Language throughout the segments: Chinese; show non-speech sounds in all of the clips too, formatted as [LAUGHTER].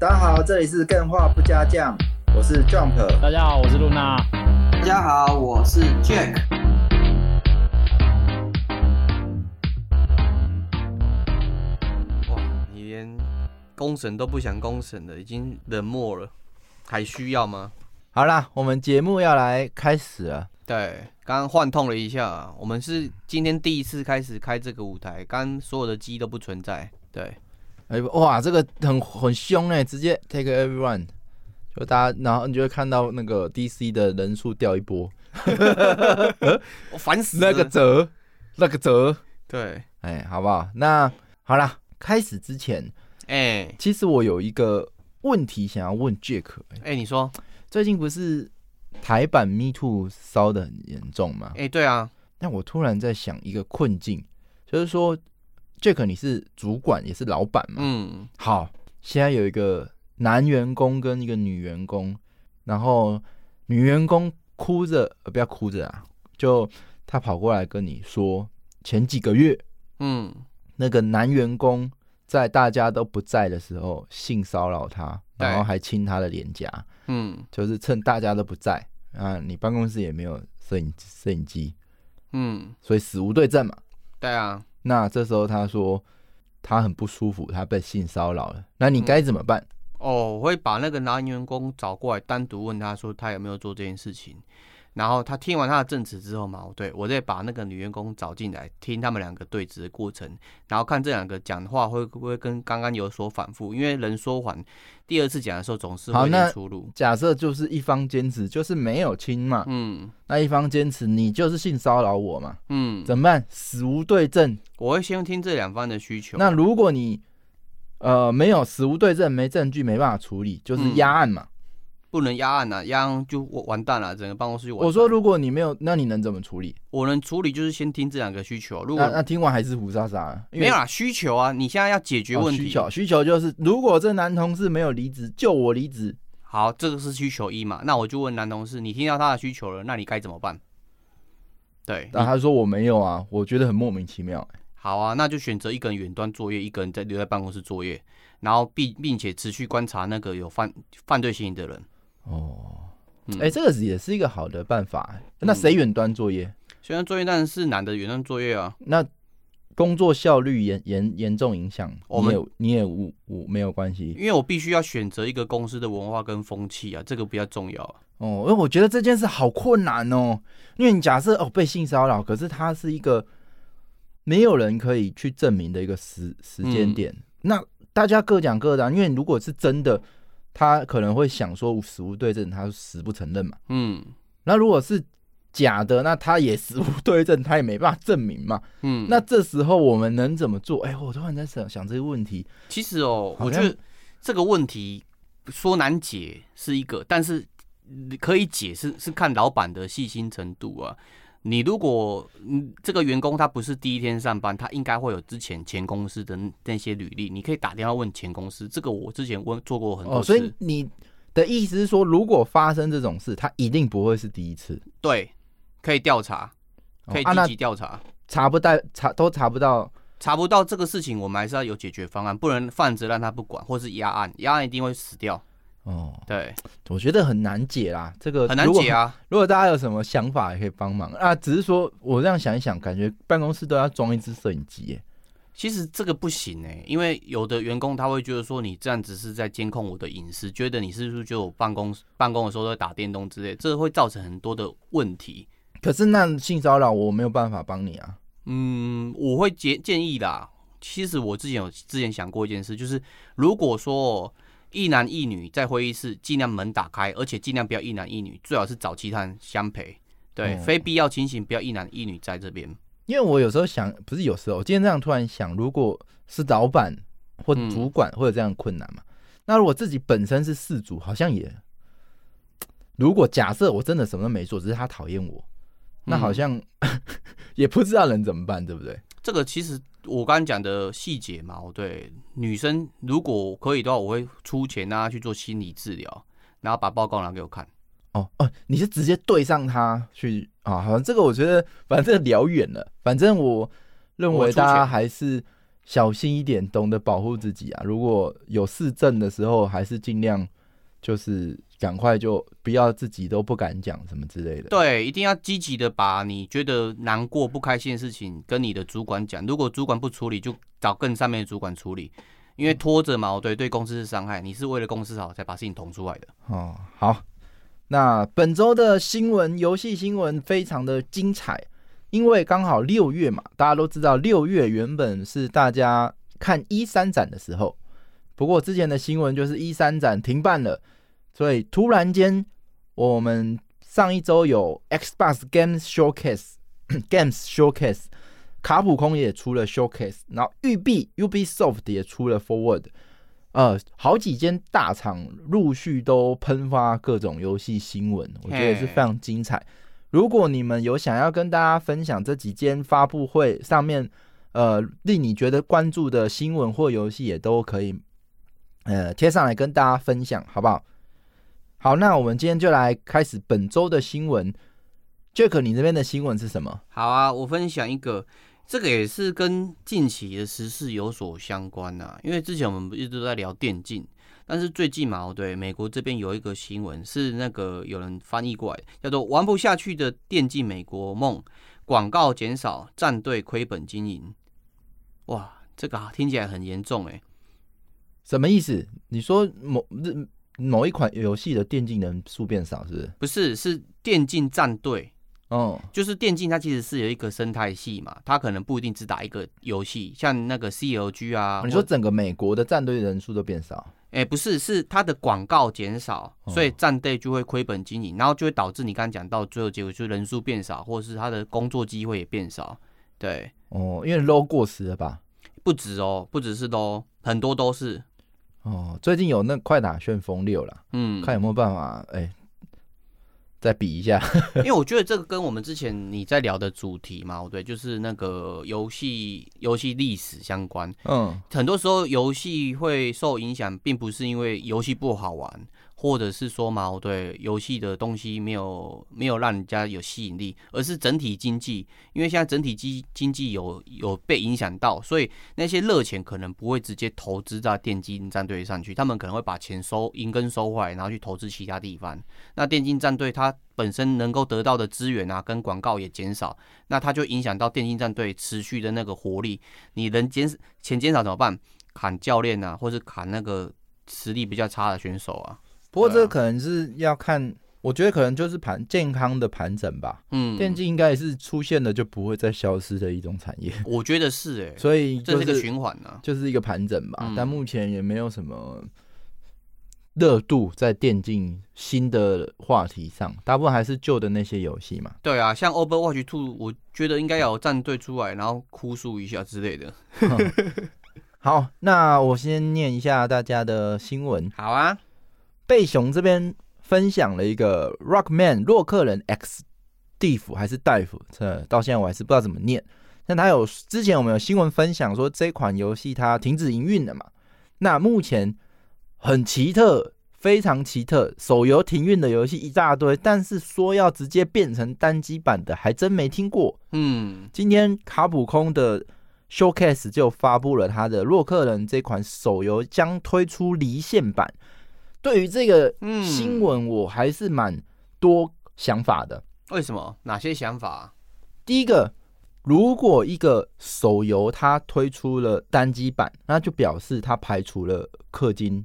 大家好，这里是更画不加酱，我是 Jump。大家好，我是露娜。大家好，我是 Jack。哇，你连公审都不想公审了，已经冷漠了，还需要吗？好啦，我们节目要来开始了。对，刚刚换痛了一下，我们是今天第一次开始开这个舞台，刚刚所有的鸡都不存在。对，哎哇，这个很很凶哎，直接 take everyone，就大家，然后你就会看到那个 DC 的人数掉一波，[LAUGHS] 我烦死了。那个折，那个折，对，哎，好不好？那好啦，开始之前，哎，其实我有一个问题想要问 Jack，哎，你说，最近不是？台版 Me Too 烧的很严重吗？哎、欸，对啊。但我突然在想一个困境，就是说，Jack，你是主管也是老板嘛？嗯。好，现在有一个男员工跟一个女员工，然后女员工哭着，呃，不要哭着啊，就他跑过来跟你说，前几个月，嗯，那个男员工在大家都不在的时候性骚扰他，然后还亲他的脸颊。嗯，就是趁大家都不在啊，你办公室也没有摄影摄影机，嗯，所以死无对证嘛。对啊，那这时候他说他很不舒服，他被性骚扰了，那你该怎么办？嗯。哦，我会把那个男员工找过来，单独问他说他有没有做这件事情。然后他听完他的证词之后嘛，对，我再把那个女员工找进来，听他们两个对质的过程，然后看这两个讲的话会不会跟刚刚有所反复，因为人说谎，第二次讲的时候总是会有出入。假设就是一方坚持就是没有亲嘛，嗯，那一方坚持你就是性骚扰我嘛，嗯，怎么办？死无对证，我会先听这两方的需求。那如果你呃没有死无对证，没证据，没办法处理，就是压案嘛。嗯不能压案呐，压案就完蛋了，整个办公室就完蛋。我说，如果你没有，那你能怎么处理？我能处理就是先听这两个需求。如果那，那听完还是胡莎莎？没有啦，需求啊，你现在要解决问题。哦、需求需求就是，如果这男同事没有离职，就我离职。好，这个是需求一嘛？那我就问男同事，你听到他的需求了，那你该怎么办？对，那他说我没有啊，我觉得很莫名其妙。好啊，那就选择一个人远端作业，一个人在留在办公室作业，然后并并且持续观察那个有犯犯罪嫌疑的人。哦，哎、欸，这个也是一个好的办法。那谁远端作业？远、嗯、端作业当然是男的远端作业啊。那工作效率严严严重影响，我们你也无无没有关系，因为我必须要选择一个公司的文化跟风气啊，这个比较重要、啊。哦，因为我觉得这件事好困难哦，因为你假设哦被性骚扰，可是它是一个没有人可以去证明的一个时时间点、嗯，那大家各讲各的、啊，因为如果是真的。他可能会想说死无对证，他死不承认嘛。嗯，那如果是假的，那他也死无对证，他也没办法证明嘛。嗯，那这时候我们能怎么做？哎、欸，我突然在想想这个问题。其实哦，我觉得这个问题说难解是一个，但是可以解是是看老板的细心程度啊。你如果嗯这个员工他不是第一天上班，他应该会有之前前公司的那些履历，你可以打电话问前公司。这个我之前问做过很多次。哦，所以你的意思是说，如果发生这种事，他一定不会是第一次。对，可以调查，可以积极调查。哦啊、查不到，查都查不到，查不到这个事情，我们还是要有解决方案，不能放着让他不管，或是压案，压案一定会死掉。哦，对，我觉得很难解啦，这个很难解啊。[LAUGHS] 如果大家有什么想法，也可以帮忙啊。只是说我这样想一想，感觉办公室都要装一支摄影机耶。其实这个不行哎，因为有的员工他会觉得说你这样只是在监控我的隐私，觉得你是不是就办公办公的时候在打电动之类，这会造成很多的问题。可是那性骚扰我没有办法帮你啊。嗯，我会建建议啦。其实我之前有之前想过一件事，就是如果说。一男一女在会议室，尽量门打开，而且尽量不要一男一女，最好是找其他人相陪。对，哦、非必要情形不要一男一女在这边。因为我有时候想，不是有时候，我今天这样突然想，如果是老板或主管会有这样困难嘛、嗯？那如果自己本身是事主，好像也，如果假设我真的什么都没做，只是他讨厌我，那好像、嗯、[LAUGHS] 也不知道能怎么办，对不对？这个其实。我刚刚讲的细节嘛，对女生如果可以的话，我会出钱让她去做心理治疗，然后把报告拿给我看。哦哦，你是直接对上她去啊？好像这个我觉得，反正聊远了。反正我认为大家还是小心一点，懂得保护自己啊。如果有事证的时候，还是尽量就是赶快就不要自己都不敢讲什么之类的。对，一定要积极的把你觉得难过、不开心的事情跟你的主管讲。如果主管不处理，就找更上面的主管处理。因为拖着嘛，对，对公司是伤害。你是为了公司好才把事情捅出来的。哦，好，那本周的新闻，游戏新闻非常的精彩，因为刚好六月嘛，大家都知道六月原本是大家看一三展的时候，不过之前的新闻就是一三展停办了，所以突然间我们上一周有 Xbox [COUGHS] Games Showcase，Games Showcase。卡普空也出了 Showcase，然后育碧 Ubisoft 也出了 Forward，呃，好几间大厂陆续都喷发各种游戏新闻，我觉得也是非常精彩。如果你们有想要跟大家分享这几间发布会上面，呃，令你觉得关注的新闻或游戏，也都可以，呃，贴上来跟大家分享，好不好？好，那我们今天就来开始本周的新闻。Jack，你这边的新闻是什么？好啊，我分享一个。这个也是跟近期的时事有所相关呐、啊，因为之前我们一直都在聊电竞，但是最近嘛，对，美国这边有一个新闻是那个有人翻译过来，叫做“玩不下去的电竞美国梦”，广告减少，战队亏本经营。哇，这个听起来很严重哎，什么意思？你说某某一款游戏的电竞人数变少，是不是？不是，是电竞战队。哦，就是电竞，它其实是有一个生态系嘛，它可能不一定只打一个游戏，像那个 CLG 啊。你说整个美国的战队人数都变少？哎、欸，不是，是它的广告减少，所以战队就会亏本经营，然后就会导致你刚刚讲到最后结果，就是人数变少，或者是他的工作机会也变少。对，哦，因为 low 过时了吧？不止哦，不只是 low，很多都是。哦，最近有那快打旋风六了，嗯，看有没有办法，哎、欸。再比一下，[LAUGHS] 因为我觉得这个跟我们之前你在聊的主题嘛，对，就是那个游戏游戏历史相关。嗯，很多时候游戏会受影响，并不是因为游戏不好玩。或者是说嘛，对游戏的东西没有没有让人家有吸引力，而是整体经济，因为现在整体经经济有有被影响到，所以那些热钱可能不会直接投资在电竞战队上去，他们可能会把钱收银根收回来，然后去投资其他地方。那电竞战队它本身能够得到的资源啊，跟广告也减少，那它就影响到电竞战队持续的那个活力。你人减钱减少怎么办？砍教练啊，或是砍那个实力比较差的选手啊。不过这个可能是要看，我觉得可能就是盘健康的盘整吧。嗯，电竞应该也是出现了就不会再消失的一种产业。我觉得是哎，所以这是一个循环呢，就是一个盘整吧。但目前也没有什么热度在电竞新的话题上，大部分还是旧的那些游戏嘛。对啊，像 Overwatch Two，我觉得应该要有战队出来，然后哭诉一下之类的。[LAUGHS] 好，那我先念一下大家的新闻。好啊。贝熊这边分享了一个 Rockman 洛克人 X 蒂夫还是戴夫，这到现在我还是不知道怎么念。但他有之前我们有新闻分享说这款游戏它停止营运了嘛？那目前很奇特，非常奇特，手游停运的游戏一大堆，但是说要直接变成单机版的还真没听过。嗯，今天卡普空的 Showcase 就发布了他的洛克人这款手游将推出离线版。对于这个新闻，我还是蛮多想法的。为什么？哪些想法？第一个，如果一个手游它推出了单机版，那就表示它排除了氪金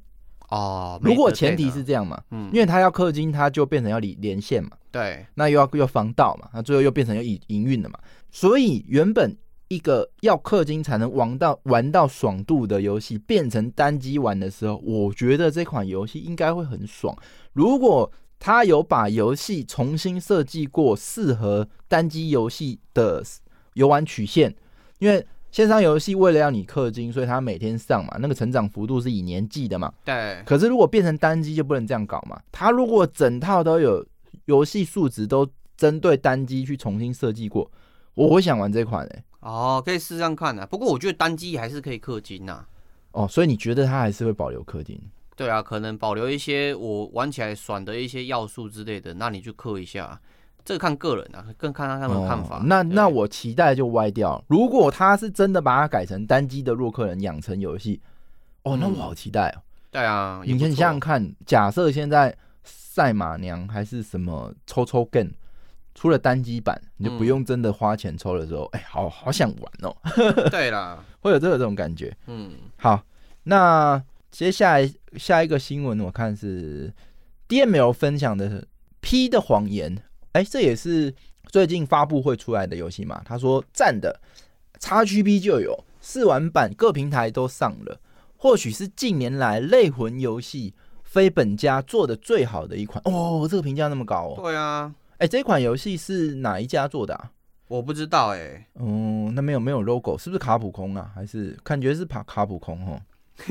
哦。如果前提是这样嘛，嗯，因为它要氪金，它就变成要连连线嘛，对，那又要又防盗嘛，那最后又变成要营营运了嘛。所以原本。一个要氪金才能玩到玩到爽度的游戏，变成单机玩的时候，我觉得这款游戏应该会很爽。如果他有把游戏重新设计过，适合单机游戏的游玩曲线，因为线上游戏为了要你氪金，所以他每天上嘛，那个成长幅度是以年计的嘛。对。可是如果变成单机就不能这样搞嘛。他如果整套都有游戏数值都针对单机去重新设计过，我会想玩这款诶、欸。哦，可以试试看啊。不过我觉得单机还是可以氪金呐。哦，所以你觉得它还是会保留氪金？对啊，可能保留一些我玩起来爽的一些要素之类的，那你就氪一下。这个看个人啊，更看他他们的看法。哦、那那我期待就歪掉。如果他是真的把它改成单机的洛克人养成游戏，哦，那我好期待哦。嗯、对啊，你先想想看，假设现在赛马娘还是什么抽抽 game 出了单机版，你就不用真的花钱抽的时候，哎、嗯欸，好好想玩哦。[LAUGHS] [LAUGHS] 对啦，会有这个这种感觉。嗯，好，那接下来下一个新闻，我看是 DML 分享的《P 的谎言》。哎，这也是最近发布会出来的游戏嘛？他说赞的，XGP 就有试玩版，各平台都上了，或许是近年来类魂游戏非本家做的最好的一款哦。这个评价那么高哦？对啊，哎，这款游戏是哪一家做的啊？我不知道哎。哦，那没有没有 logo，是不是卡普空啊？还是感觉是卡卡普空哦？[LAUGHS]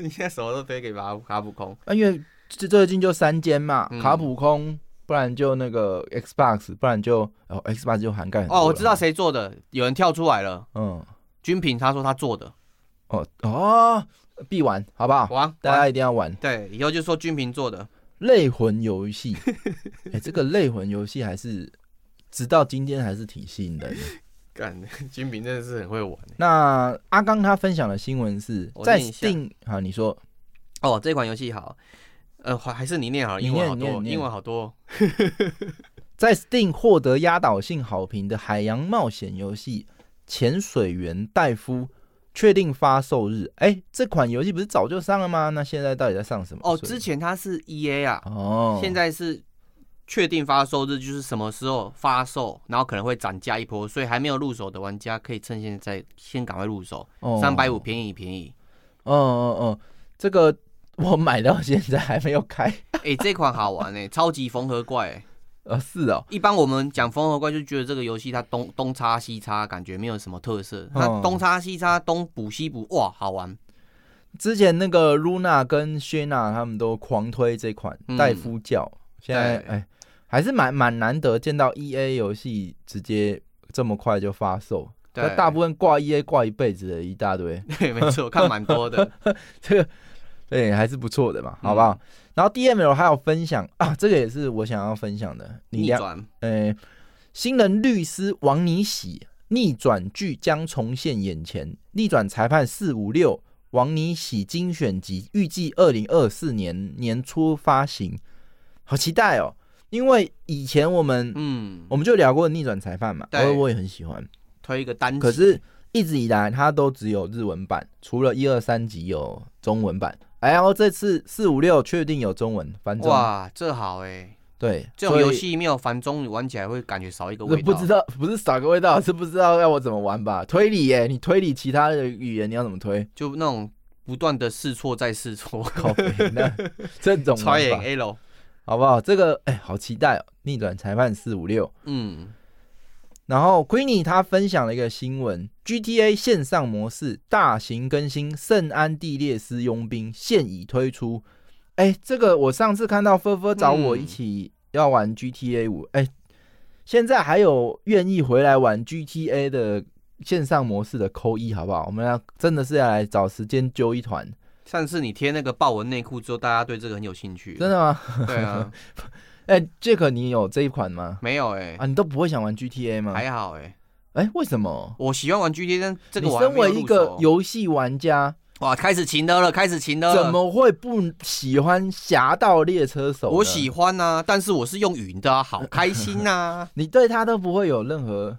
你现在什么都推给卡卡普空？啊，因为这最近就三间嘛，嗯、卡普空。不然就那个 Xbox，不然就哦 Xbox 就涵盖。哦，我知道谁做的，有人跳出来了。嗯，军平他说他做的。哦哦，必玩好不好？玩，大家一定要玩。对，以后就说军平做的类魂游戏。[LAUGHS] 哎、欸，这个类魂游戏还是直到今天还是挺吸引人的。干，[LAUGHS] 金平真的是很会玩。那阿刚他分享的新闻是在 Steam，好，你说。哦，这款游戏好。呃，还还是你念好了，英文好多，英文好多。[LAUGHS] 在 Steam 获得压倒性好评的海洋冒险游戏《潜水员戴夫》确定发售日。哎、欸，这款游戏不是早就上了吗？那现在到底在上什么？哦，之前它是 EA 啊，哦，现在是确定发售日，就是什么时候发售，然后可能会涨价一波，所以还没有入手的玩家可以趁现在先赶快入手，三百五便宜便宜。哦哦哦，这个。我买到现在还没有开，哎、欸，这款好玩哎、欸，超级缝合怪、是哦。一般我们讲缝合怪就觉得这个游戏它东东插西插，感觉没有什么特色。它东插西插，东补西补，哇，好玩。之前那个 Luna 跟 Shena 他们都狂推这款戴夫教，嗯、现在哎、欸，还是蛮蛮难得见到 EA 游戏直接这么快就发售。对，大部分挂 EA 挂一辈子的一大堆。[LAUGHS] 对，没错，看蛮多的 [LAUGHS] 这个。对，还是不错的嘛，好不好？嗯、然后 DML 还有分享啊，这个也是我想要分享的。逆转，呃，新人律师王尼喜逆转剧将重现眼前，逆转裁判四五六王尼喜精选集预计二零二四年年初发行，好期待哦！因为以前我们嗯，我们就聊过逆转裁判嘛，对，我也很喜欢推一个单，可是一直以来它都只有日文版，除了一二三集有中文版。然后这次四五六确定有中文繁中，哇，这好哎、欸！对，这种游戏没有繁中，玩起来会感觉少一个味道。不知道，不是少个味道，是不知道要我怎么玩吧？推理耶，你推理其他的语言你要怎么推？就那种不断的试错再试错，靠那 [LAUGHS] 这种 try and error 好不好？这个哎，好期待哦！逆转裁判四五六，嗯。然后 Queenie 他分享了一个新闻：GTA 线上模式大型更新，圣安地列斯佣兵现已推出。哎，这个我上次看到芬芬找我一起要玩 GTA 五，哎，现在还有愿意回来玩 GTA 的线上模式的扣一，好不好？我们要真的是要来找时间揪一团。上次你贴那个豹纹内裤之后，大家对这个很有兴趣。真的吗？对啊。[LAUGHS] 哎，Jack，你有这一款吗？没有哎、欸，啊，你都不会想玩 GTA 吗？还好哎、欸，哎、欸，为什么？我喜欢玩 GTA，但这个我你身为一个游戏玩家，哇，开始情的了，开始情的了，怎么会不喜欢《侠盗猎车手》？我喜欢啊，但是我是用云的啊，好开心呐、啊！[LAUGHS] 你对他都不会有任何。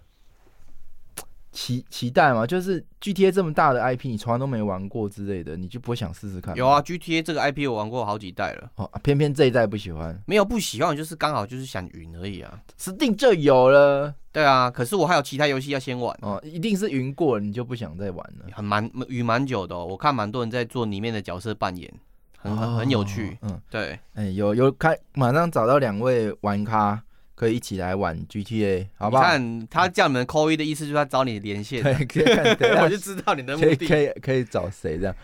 期期待嘛，就是 GTA 这么大的 IP，你从来都没玩过之类的，你就不会想试试看？有啊，GTA 这个 IP 我玩过好几代了，哦，偏偏这一代不喜欢。没有不喜欢，就是刚好就是想云而已啊。Steam 就有了，对啊，可是我还有其他游戏要先玩哦，一定是云过了你就不想再玩了。很蛮云蛮久的、哦，我看蛮多人在做里面的角色扮演，很很很有趣。哦、嗯，对，哎、欸，有有开，马上找到两位玩咖。可以一起来玩 GTA，好不好？你看他叫你们扣一的意思，就是他找你连线。对，可以看，[LAUGHS] 我就知道你的目的。可以可以找谁这样？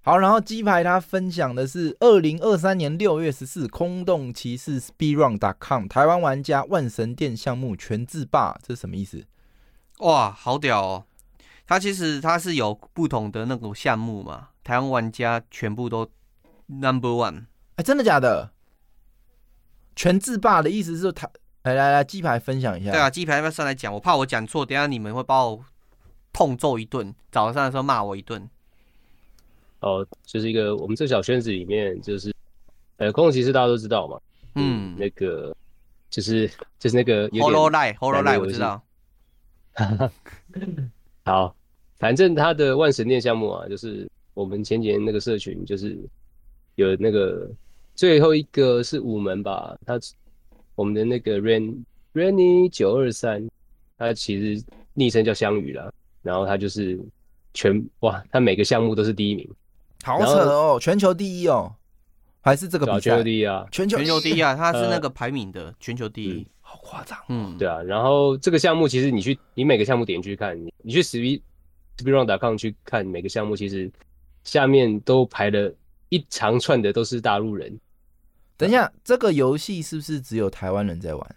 好，然后鸡排他分享的是二零二三年六月十四，空洞骑士 Speedrun.com 台湾玩家万神殿项目全自霸，这是什么意思？哇，好屌哦！他其实他是有不同的那个项目嘛，台湾玩家全部都 Number One。哎，真的假的？全自霸的意思是他。来来来，鸡排分享一下。对啊，鸡排要不要上来讲？我怕我讲错，等下你们会把我痛揍一顿，早上的时候骂我一顿。哦，就是一个我们这小圈子里面，就是呃，空洞骑士大家都知道嘛。嗯，那个就是就是那个 Hololive，Hololive 我知道。[LAUGHS] 好，反正他的万神殿项目啊，就是我们前几年那个社群，就是有那个最后一个是五门吧，他我们的那个 Rain Rainy 九二三，他其实昵称叫香鱼啦，然后他就是全哇，他每个项目都是第一名，好扯哦，全球第一哦，还是这个比赛全球第一啊，全球全球第一啊，他是那个排名的全球第一。嗯好夸张，嗯，对啊，然后这个项目其实你去，你每个项目点去看，你你去 speed speedrun.com 去看每个项目，其实下面都排了一长串的都是大陆人。等一下，这个游戏是不是只有台湾人在玩？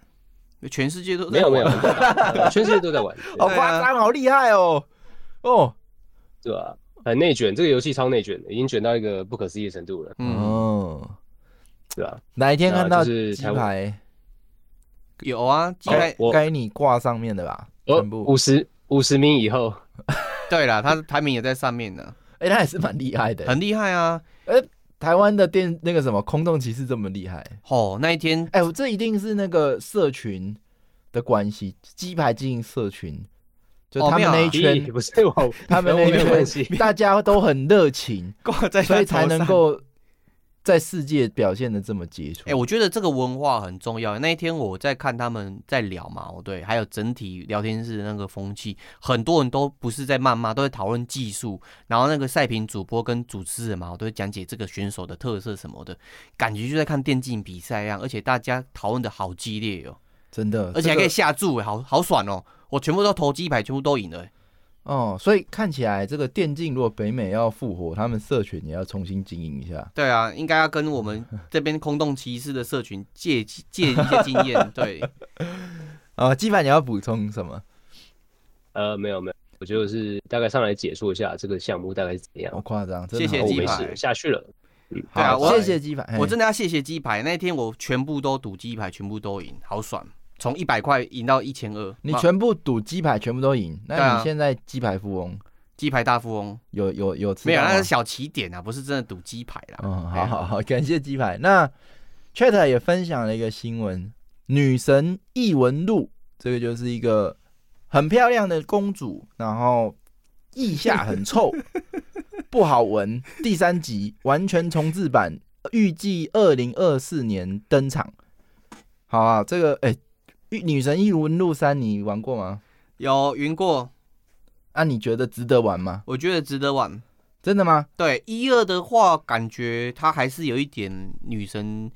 全世界都没有没有，[LAUGHS] 全世界都在玩，好夸张，好厉害哦，哦，对吧？很内卷，这个游戏超内卷的，已经卷到一个不可思议的程度了。嗯，对吧？哪一天看到鸡排？有啊，鸡排该你挂上面的吧？全部五十五十名以后，对了，他排名也在上面呢。[LAUGHS] 哎，他也是蛮厉害的，很厉害啊！哎，台湾的电那个什么空洞骑士这么厉害。哦，那一天哎，我这一定是那个社群的关系，鸡排经营社群，就他们那一圈不是我，他们那一圈大家都很热情，所以才能够。在世界表现的这么杰出，哎，我觉得这个文化很重要。那一天我在看他们在聊嘛，对，还有整体聊天室的那个风气，很多人都不是在谩骂，都在讨论技术。然后那个赛评主播跟主持人嘛，我都会讲解这个选手的特色什么的，感觉就在看电竞比赛一样。而且大家讨论的好激烈哦，真的，而且还可以下注，好好爽哦！我全部都投鸡排，全部都赢了。哦，所以看起来这个电竞如果北美要复活，他们社群也要重新经营一下。对啊，应该要跟我们 [LAUGHS] 这边空洞骑士的社群借借一些经验。对，啊，[LAUGHS] 鸡排你要补充什么？呃，没有没有，我觉得是大概上来解说一下这个项目大概是怎样。好夸张，谢谢鸡排，下去了。嗯，对啊，我谢谢鸡排，我真的要谢谢鸡排。那天我全部都赌鸡排，全部都赢，好爽。从一百块赢到一千二，你全部赌鸡排全部都赢，那你现在鸡排富翁、鸡排大富翁有有有没有？那是小起点啊，不是真的赌鸡排啦。嗯，好好好，感谢鸡排。那 Chat 也分享了一个新闻，女神异闻录，这个就是一个很漂亮的公主，然后腋下很臭，[LAUGHS] 不好闻。第三集完全重置版，预计二零二四年登场。好啊，这个哎。欸女神异闻录三，你玩过吗？有云过。啊，你觉得值得玩吗？我觉得值得玩。真的吗？对，一二的话，感觉它还是有一点女神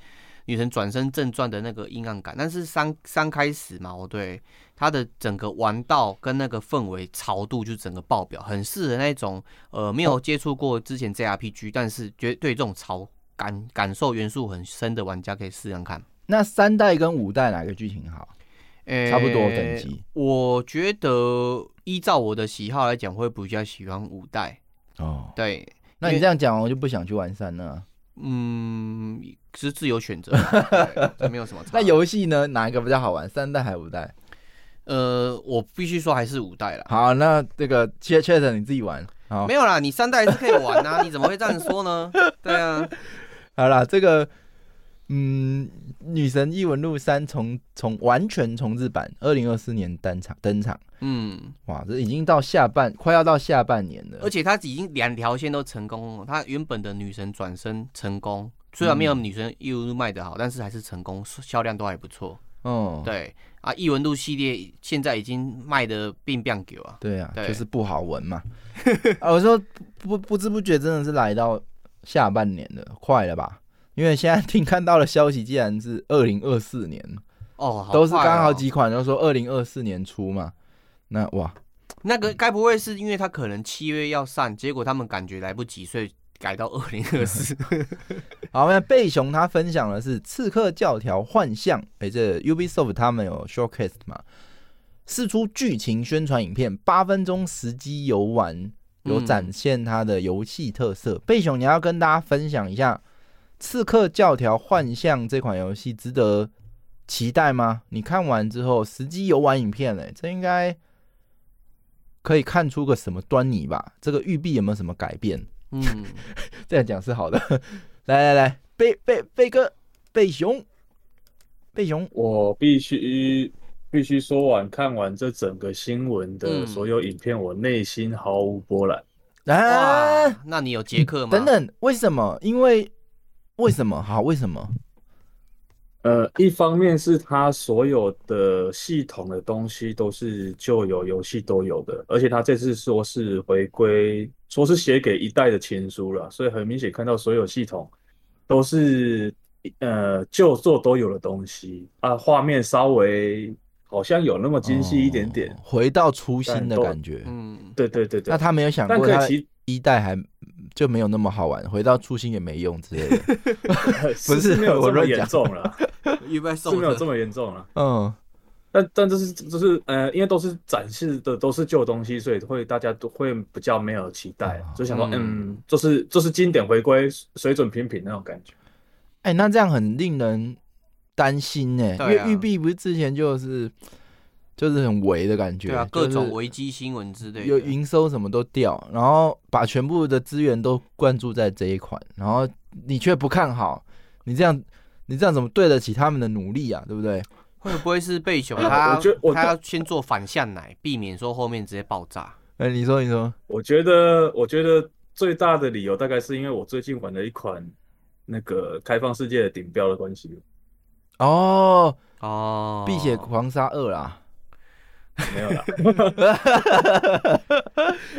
女神转身正传的那个阴暗感。但是三三开始嘛，我对它的整个玩道跟那个氛围潮度就整个爆表，很适合那种呃没有接触过之前 JRPG，、哦、但是绝对这种潮感感受元素很深的玩家可以试试看。那三代跟五代哪个剧情好？差不多等级、欸，我觉得依照我的喜好来讲，会比较喜欢五代哦。对，那你这样讲，我就不想去玩三了。嗯，是自由选择，[LAUGHS] 这没有什么差。那游戏呢？哪一个比较好玩？三代还是五代？呃，我必须说还是五代了。好，那这个切切的你自己玩。好，没有啦，你三代是可以玩啊。你怎么会这样说呢？[LAUGHS] 对啊。好啦，这个。嗯，女神异闻录三重重完全重置版，二零二四年登场登场。嗯，哇，这已经到下半，快要到下半年了。而且它已经两条线都成功了。它原本的女神转身成功，虽然没有女神异闻录卖的好，但是还是成功，销量都还不错。哦，对啊，异闻录系列现在已经卖得变变狗啊。对啊，对就是不好闻嘛。[LAUGHS] 啊，我说不不知不觉真的是来到下半年了，快了吧？因为现在听看到的消息，竟然是二零二四年哦，都是刚好几款都说二零二四年初嘛。那哇，那个该不会是因为他可能七月要上，结果他们感觉来不及，所以改到二零二四。[LAUGHS] 好，那贝熊他分享的是《刺客教条：幻象》，哎，这 Ubisoft 他们有 showcase 嘛，释出剧情宣传影片，八分钟实机游玩，有展现它的游戏特色。贝熊，你要跟大家分享一下。刺客教条：幻象这款游戏值得期待吗？你看完之后，实际游玩影片嘞，这应该可以看出个什么端倪吧？这个玉璧有没有什么改变？嗯，[LAUGHS] 这样讲是好的。[LAUGHS] 来来来，贝贝贝哥，贝熊，贝熊，我必须必须说完看完这整个新闻的所有影片，嗯、我内心毫无波澜。啊，那你有杰克吗？等等，为什么？因为为什么？好，为什么？呃，一方面是他所有的系统的东西都是旧有游戏都有的，而且他这次说是回归，说是写给一代的情书了，所以很明显看到所有系统都是呃旧作都有的东西啊，画面稍微好像有那么精细一点点，哦，回到初心的感觉。嗯，对对对对。那他没有想过他一代还就没有那么好玩，回到初心也没用之类的。[LAUGHS] 不 [LAUGHS] 是没有这么严重了。意外是没有这么严重了，嗯，但但这是这是呃，因为都是展示的都是旧东西，所以会大家都会比较没有期待，嗯、就想说嗯，这、就是就是经典回归，水准平平那种感觉。哎、欸，那这样很令人担心呢、欸，啊、因为玉碧不是之前就是就是很危的感觉，对啊，各种危机新闻之类的，有营收什么都掉，然后把全部的资源都灌注在这一款，然后你却不看好，你这样。你这样怎么对得起他们的努力啊？对不对？会不会是贝熊他他要先做反向奶，避免说后面直接爆炸？哎、欸，你说你说，我觉得我觉得最大的理由大概是因为我最近玩了一款那个开放世界的顶标的关系。哦哦，碧血狂杀二啦，没有了。[LAUGHS]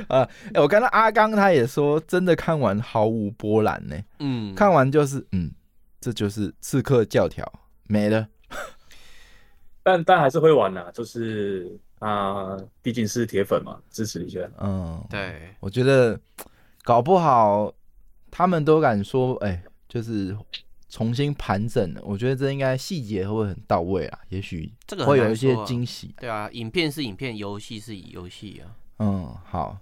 啊，哎、欸，我看到阿刚他也说，真的看完毫无波澜呢。嗯，看完就是嗯。这就是刺客教条没了，[LAUGHS] 但但还是会玩啊，就是啊，毕竟是铁粉嘛，支持一下。嗯，对，我觉得搞不好他们都敢说，哎，就是重新盘整了。我觉得这应该细节会很到位啊，也许这个会有一些惊喜。对啊，影片是影片，游戏是游戏啊。嗯，好。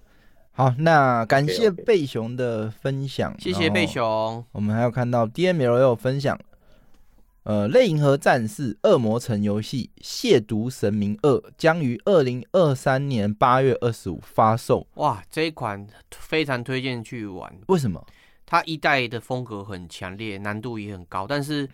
好，那感谢贝熊的分享，谢谢贝熊。我们还有看到 DML 有分享，呃，《类银河战士：恶魔城游戏亵渎神明二》将于二零二三年八月二十五发售。哇，这一款非常推荐去玩。为什么？它一代的风格很强烈，难度也很高，但是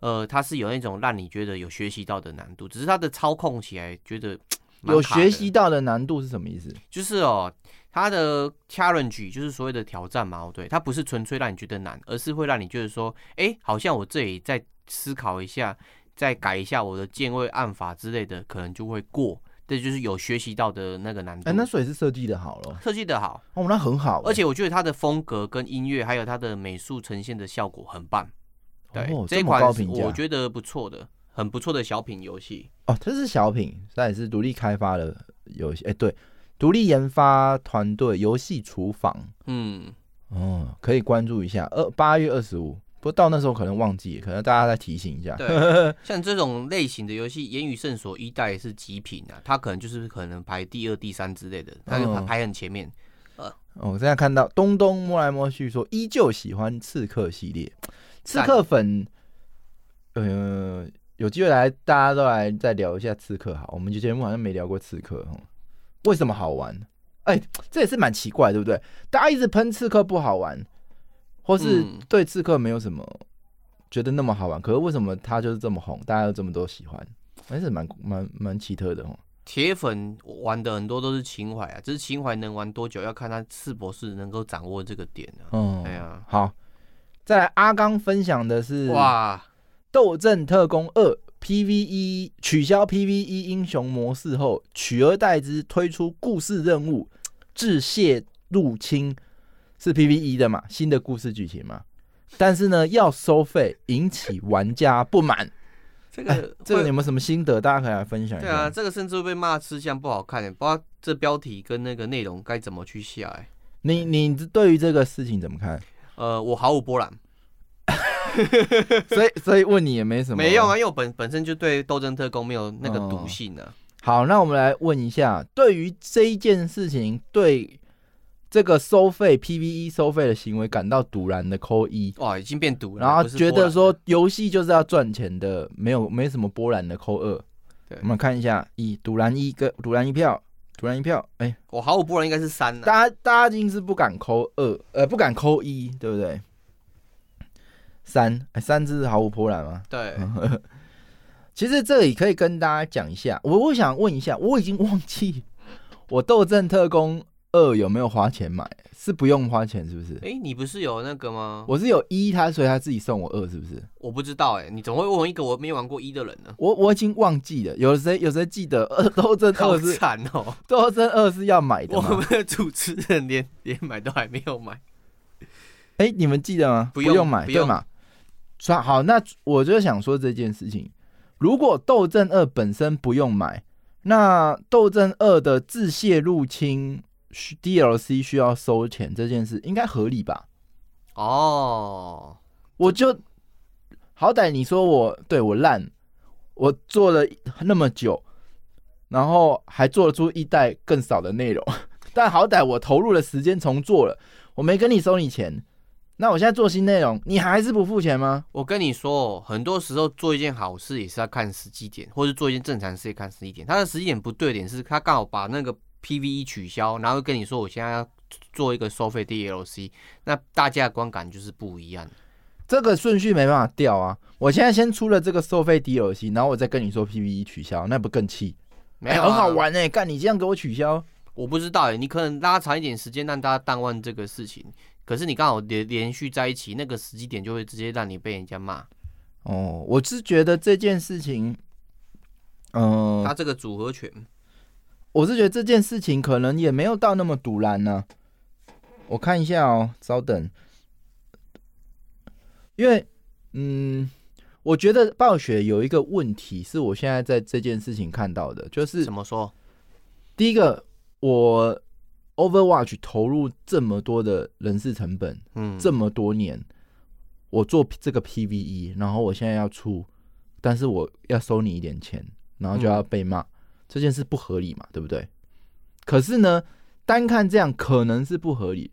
呃，它是有那种让你觉得有学习到的难度，只是它的操控起来觉得 [TSK] 有学习到的难度是什么意思？就是哦。它的 challenge 就是所谓的挑战嘛，对，它不是纯粹让你觉得难，而是会让你觉得说，哎、欸，好像我这里再思考一下，再改一下我的键位按法之类的，可能就会过。这就是有学习到的那个难度。哎、欸，那所以是设计的好了，设计的好哦，那很好。而且我觉得它的风格跟音乐，还有它的美术呈现的效果很棒。对，哦、这款我觉得不错的，很不错的小品游戏。哦，这是小品，它也是独立开发的游戏。哎、欸，对。独立研发团队游戏厨房，嗯，哦，可以关注一下。二八月二十五，不过到那时候可能忘记，可能大家再提醒一下。对，[LAUGHS] 像这种类型的游戏，《言语圣所》一代是极品啊，它可能就是可能排第二、第三之类的，它就排排很前面。呃、嗯，我现在看到东东摸来摸去说，依旧喜欢刺客系列，刺客粉，呃，有机会来，大家都来再聊一下刺客。好，我们节目好像没聊过刺客，为什么好玩？哎、欸，这也是蛮奇怪，对不对？大家一直喷刺客不好玩，或是对刺客没有什么觉得那么好玩，可是为什么他就是这么红，大家又这么多喜欢？还是蛮蛮蛮奇特的哦。铁粉玩的很多都是情怀啊，只是情怀能玩多久，要看他是不是能够掌握这个点呢、啊？嗯，哎呀，好，再来阿刚分享的是哇，《斗阵特工二》。PVE 取消 PVE 英雄模式后，取而代之推出故事任务“致谢入侵”，是 PVE 的嘛？新的故事剧情嘛？但是呢，[LAUGHS] 要收费，引起玩家不满。这个、欸、这个你有没有什么心得？大家可以来分享一下。对啊，这个甚至会被骂吃相不好看，不知道这标题跟那个内容该怎么去下。哎，你你对于这个事情怎么看？呃，我毫无波澜。[LAUGHS] 所以，所以问你也没什么，没用啊，因为我本本身就对斗争特工没有那个毒性呢。好，那我们来问一下，对于这一件事情，对这个收费 PVE 收费的行为感到赌然的扣一，哇，已经变赌了，然后觉得说游戏就是要赚钱的，没有没什么波澜的扣二。对我们看一下，一赌然一个赌然一票，赌然一票，哎、欸，我毫无波澜应该是三、啊，大家大家是不敢扣二，呃，不敢扣一，对不对？三，哎、欸，三只是毫无波澜吗？对。[LAUGHS] 其实这里可以跟大家讲一下，我我想问一下，我已经忘记我《斗阵特工二》有没有花钱买，是不用花钱是不是？哎、欸，你不是有那个吗？我是有一，他所以他自己送我二，是不是？我不知道哎、欸，你怎么会问我一个我没玩过一的人呢？我我已经忘记了，有谁有谁记得二《[LAUGHS] 斗争二》是惨哦，《斗争二》是要买的吗？我们的主持人连 [LAUGHS] 连买都还没有买。哎、欸，你们记得吗？不用，买，不用对吗？算好，那我就想说这件事情。如果《斗争二》本身不用买，那《斗争二》的自卸入侵 DLC 需要收钱，这件事应该合理吧？哦，我就好歹你说我对我烂，我做了那么久，然后还做出一代更少的内容，[LAUGHS] 但好歹我投入了时间重做了，我没跟你收你钱。那我现在做新内容，你还是不付钱吗？我跟你说，很多时候做一件好事也是要看时机点，或者做一件正常事也看时机点。他的时机点不对点是，他刚好把那个 PVE 取消，然后跟你说我现在要做一个收费 DLC，那大家的观感就是不一样。这个顺序没办法调啊！我现在先出了这个收费 DLC，然后我再跟你说 PVE 取消，那不更气？没有、啊欸，很好玩哎、欸！干你这样给我取消，我不知道哎、欸，你可能拉长一点时间让大家淡忘这个事情。可是你刚好连连续在一起，那个时机点就会直接让你被人家骂。哦，我是觉得这件事情，嗯、呃，他这个组合拳，我是觉得这件事情可能也没有到那么堵然呢。我看一下哦，稍等，因为，嗯，我觉得暴雪有一个问题是我现在在这件事情看到的，就是怎么说？第一个，我。Overwatch 投入这么多的人事成本，嗯，这么多年，我做这个 PVE，然后我现在要出，但是我要收你一点钱，然后就要被骂，嗯，这件事不合理嘛，对不对？可是呢，单看这样可能是不合理。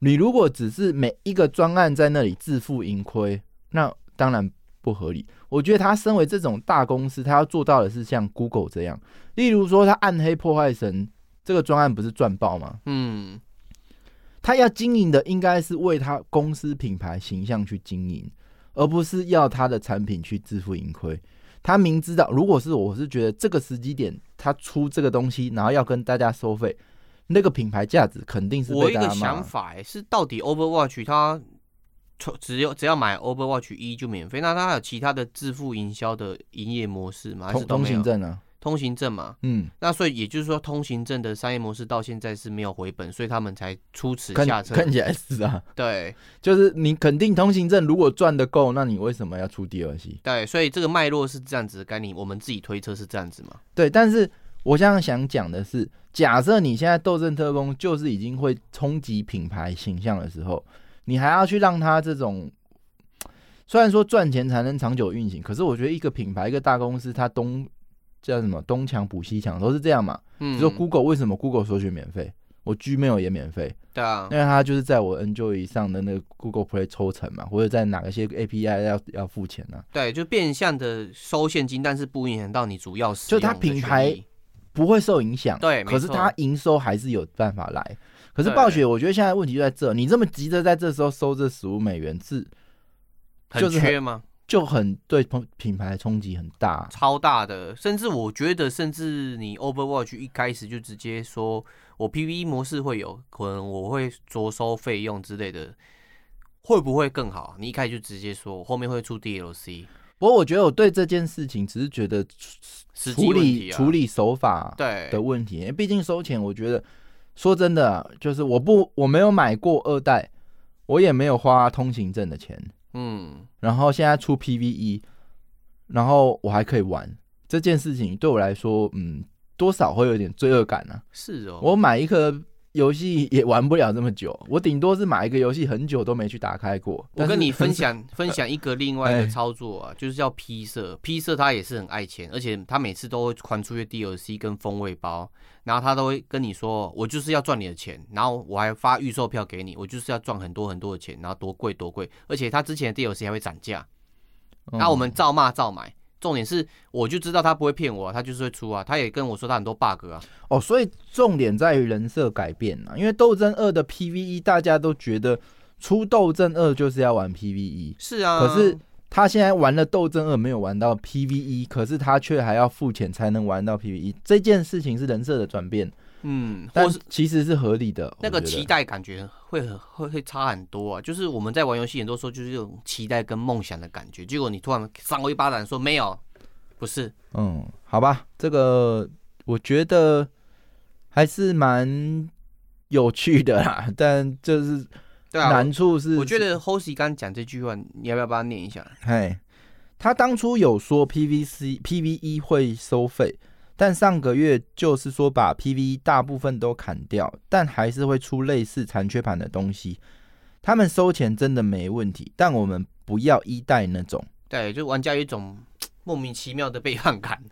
你如果只是每一个专案在那里自负盈亏，那当然不合理。我觉得他身为这种大公司，他要做到的是像 Google 这样，例如说他暗黑破坏神。这个专案不是赚爆吗？嗯，他要经营的应该是为他公司品牌形象去经营，而不是要他的产品去自负盈亏。他明知道，如果是我是觉得这个时机点他出这个东西，然后要跟大家收费，那个品牌价值肯定是。我一个想法是，到底 Overwatch 它只有只要买 Overwatch 一就免费，那它有其他的自付营销的营业模式吗？还是通行证啊？通行证嘛，嗯，那所以也就是说，通行证的商业模式到现在是没有回本，所以他们才出此下策。看起来是啊，对，就是你肯定通行证如果赚的够，那你为什么要出第二期？对，所以这个脉络是这样子，该你我们自己推测是这样子嘛？对，但是我现在想讲的是，假设你现在斗争特工就是已经会冲击品牌形象的时候，你还要去让他这种，虽然说赚钱才能长久运行，可是我觉得一个品牌一个大公司，它东。叫什么东墙补西墙都是这样嘛？嗯，你说 Google 为什么 Google 搜寻免费，我 Gmail 也免费？对啊，因为它就是在我 Enjoy 上的那个 Google Play 抽成嘛，或者在哪一些 API 要要付钱呢、啊？对，就变相的收现金，但是不影响到你主要使用。就它品牌不会受影响，对，可是它营收还是有办法来。可是暴雪，我觉得现在问题就在这，你这么急着在这时候收这十五美元，是很缺吗？就很对品牌冲击很大，超大的，甚至我觉得，甚至你 Overwatch 一开始就直接说我 PVE 模式会有可能我会着收费用之类的，会不会更好？你一开始就直接说后面会出 DLC。不过我觉得我对这件事情只是觉得处理处理手法对的问题，因为毕竟收钱，我觉得说真的，就是我不我没有买过二代，我也没有花通行证的钱。嗯，然后现在出 PVE，然后我还可以玩这件事情，对我来说，嗯，多少会有点罪恶感呢、啊。是哦，我买一颗游戏也玩不了这么久，我顶多是买一个游戏很久都没去打开过。我跟你分享 [LAUGHS] 分享一个另外的操作啊，就是叫 P 社，P 社他也是很爱钱，而且他每次都会传出去 DLC 跟风味包，然后他都会跟你说，我就是要赚你的钱，然后我还发预售票给你，我就是要赚很多很多的钱，然后多贵多贵，而且他之前的 DLC 还会涨价，那我们照骂照买。重点是，我就知道他不会骗我啊，他就是会出啊。他也跟我说他很多 bug 啊。哦，所以重点在于人设改变啊。因为斗争二的 PVE 大家都觉得出斗争二就是要玩 PVE，是啊。可是他现在玩了斗争二没有玩到 PVE，可是他却还要付钱才能玩到 PVE，这件事情是人设的转变。嗯，但是其实是合理的。那个期待感觉会很会会差很多啊。就是我们在玩游戏很多时候就是这种期待跟梦想的感觉，结果你突然扇我一巴掌说没有，不是。嗯，好吧，这个我觉得还是蛮有趣的啦，但就是对难处是，啊、我，觉得 Hosey 刚讲这句话，你要不要帮他念一下？嘿，他当初有说 PVC PVE 会收费。但上个月就是说把 PVE 大部分都砍掉，但还是会出类似残缺盘的东西。他们收钱真的没问题，但我们不要一代那种。对，就玩家有一种莫名其妙的背叛感。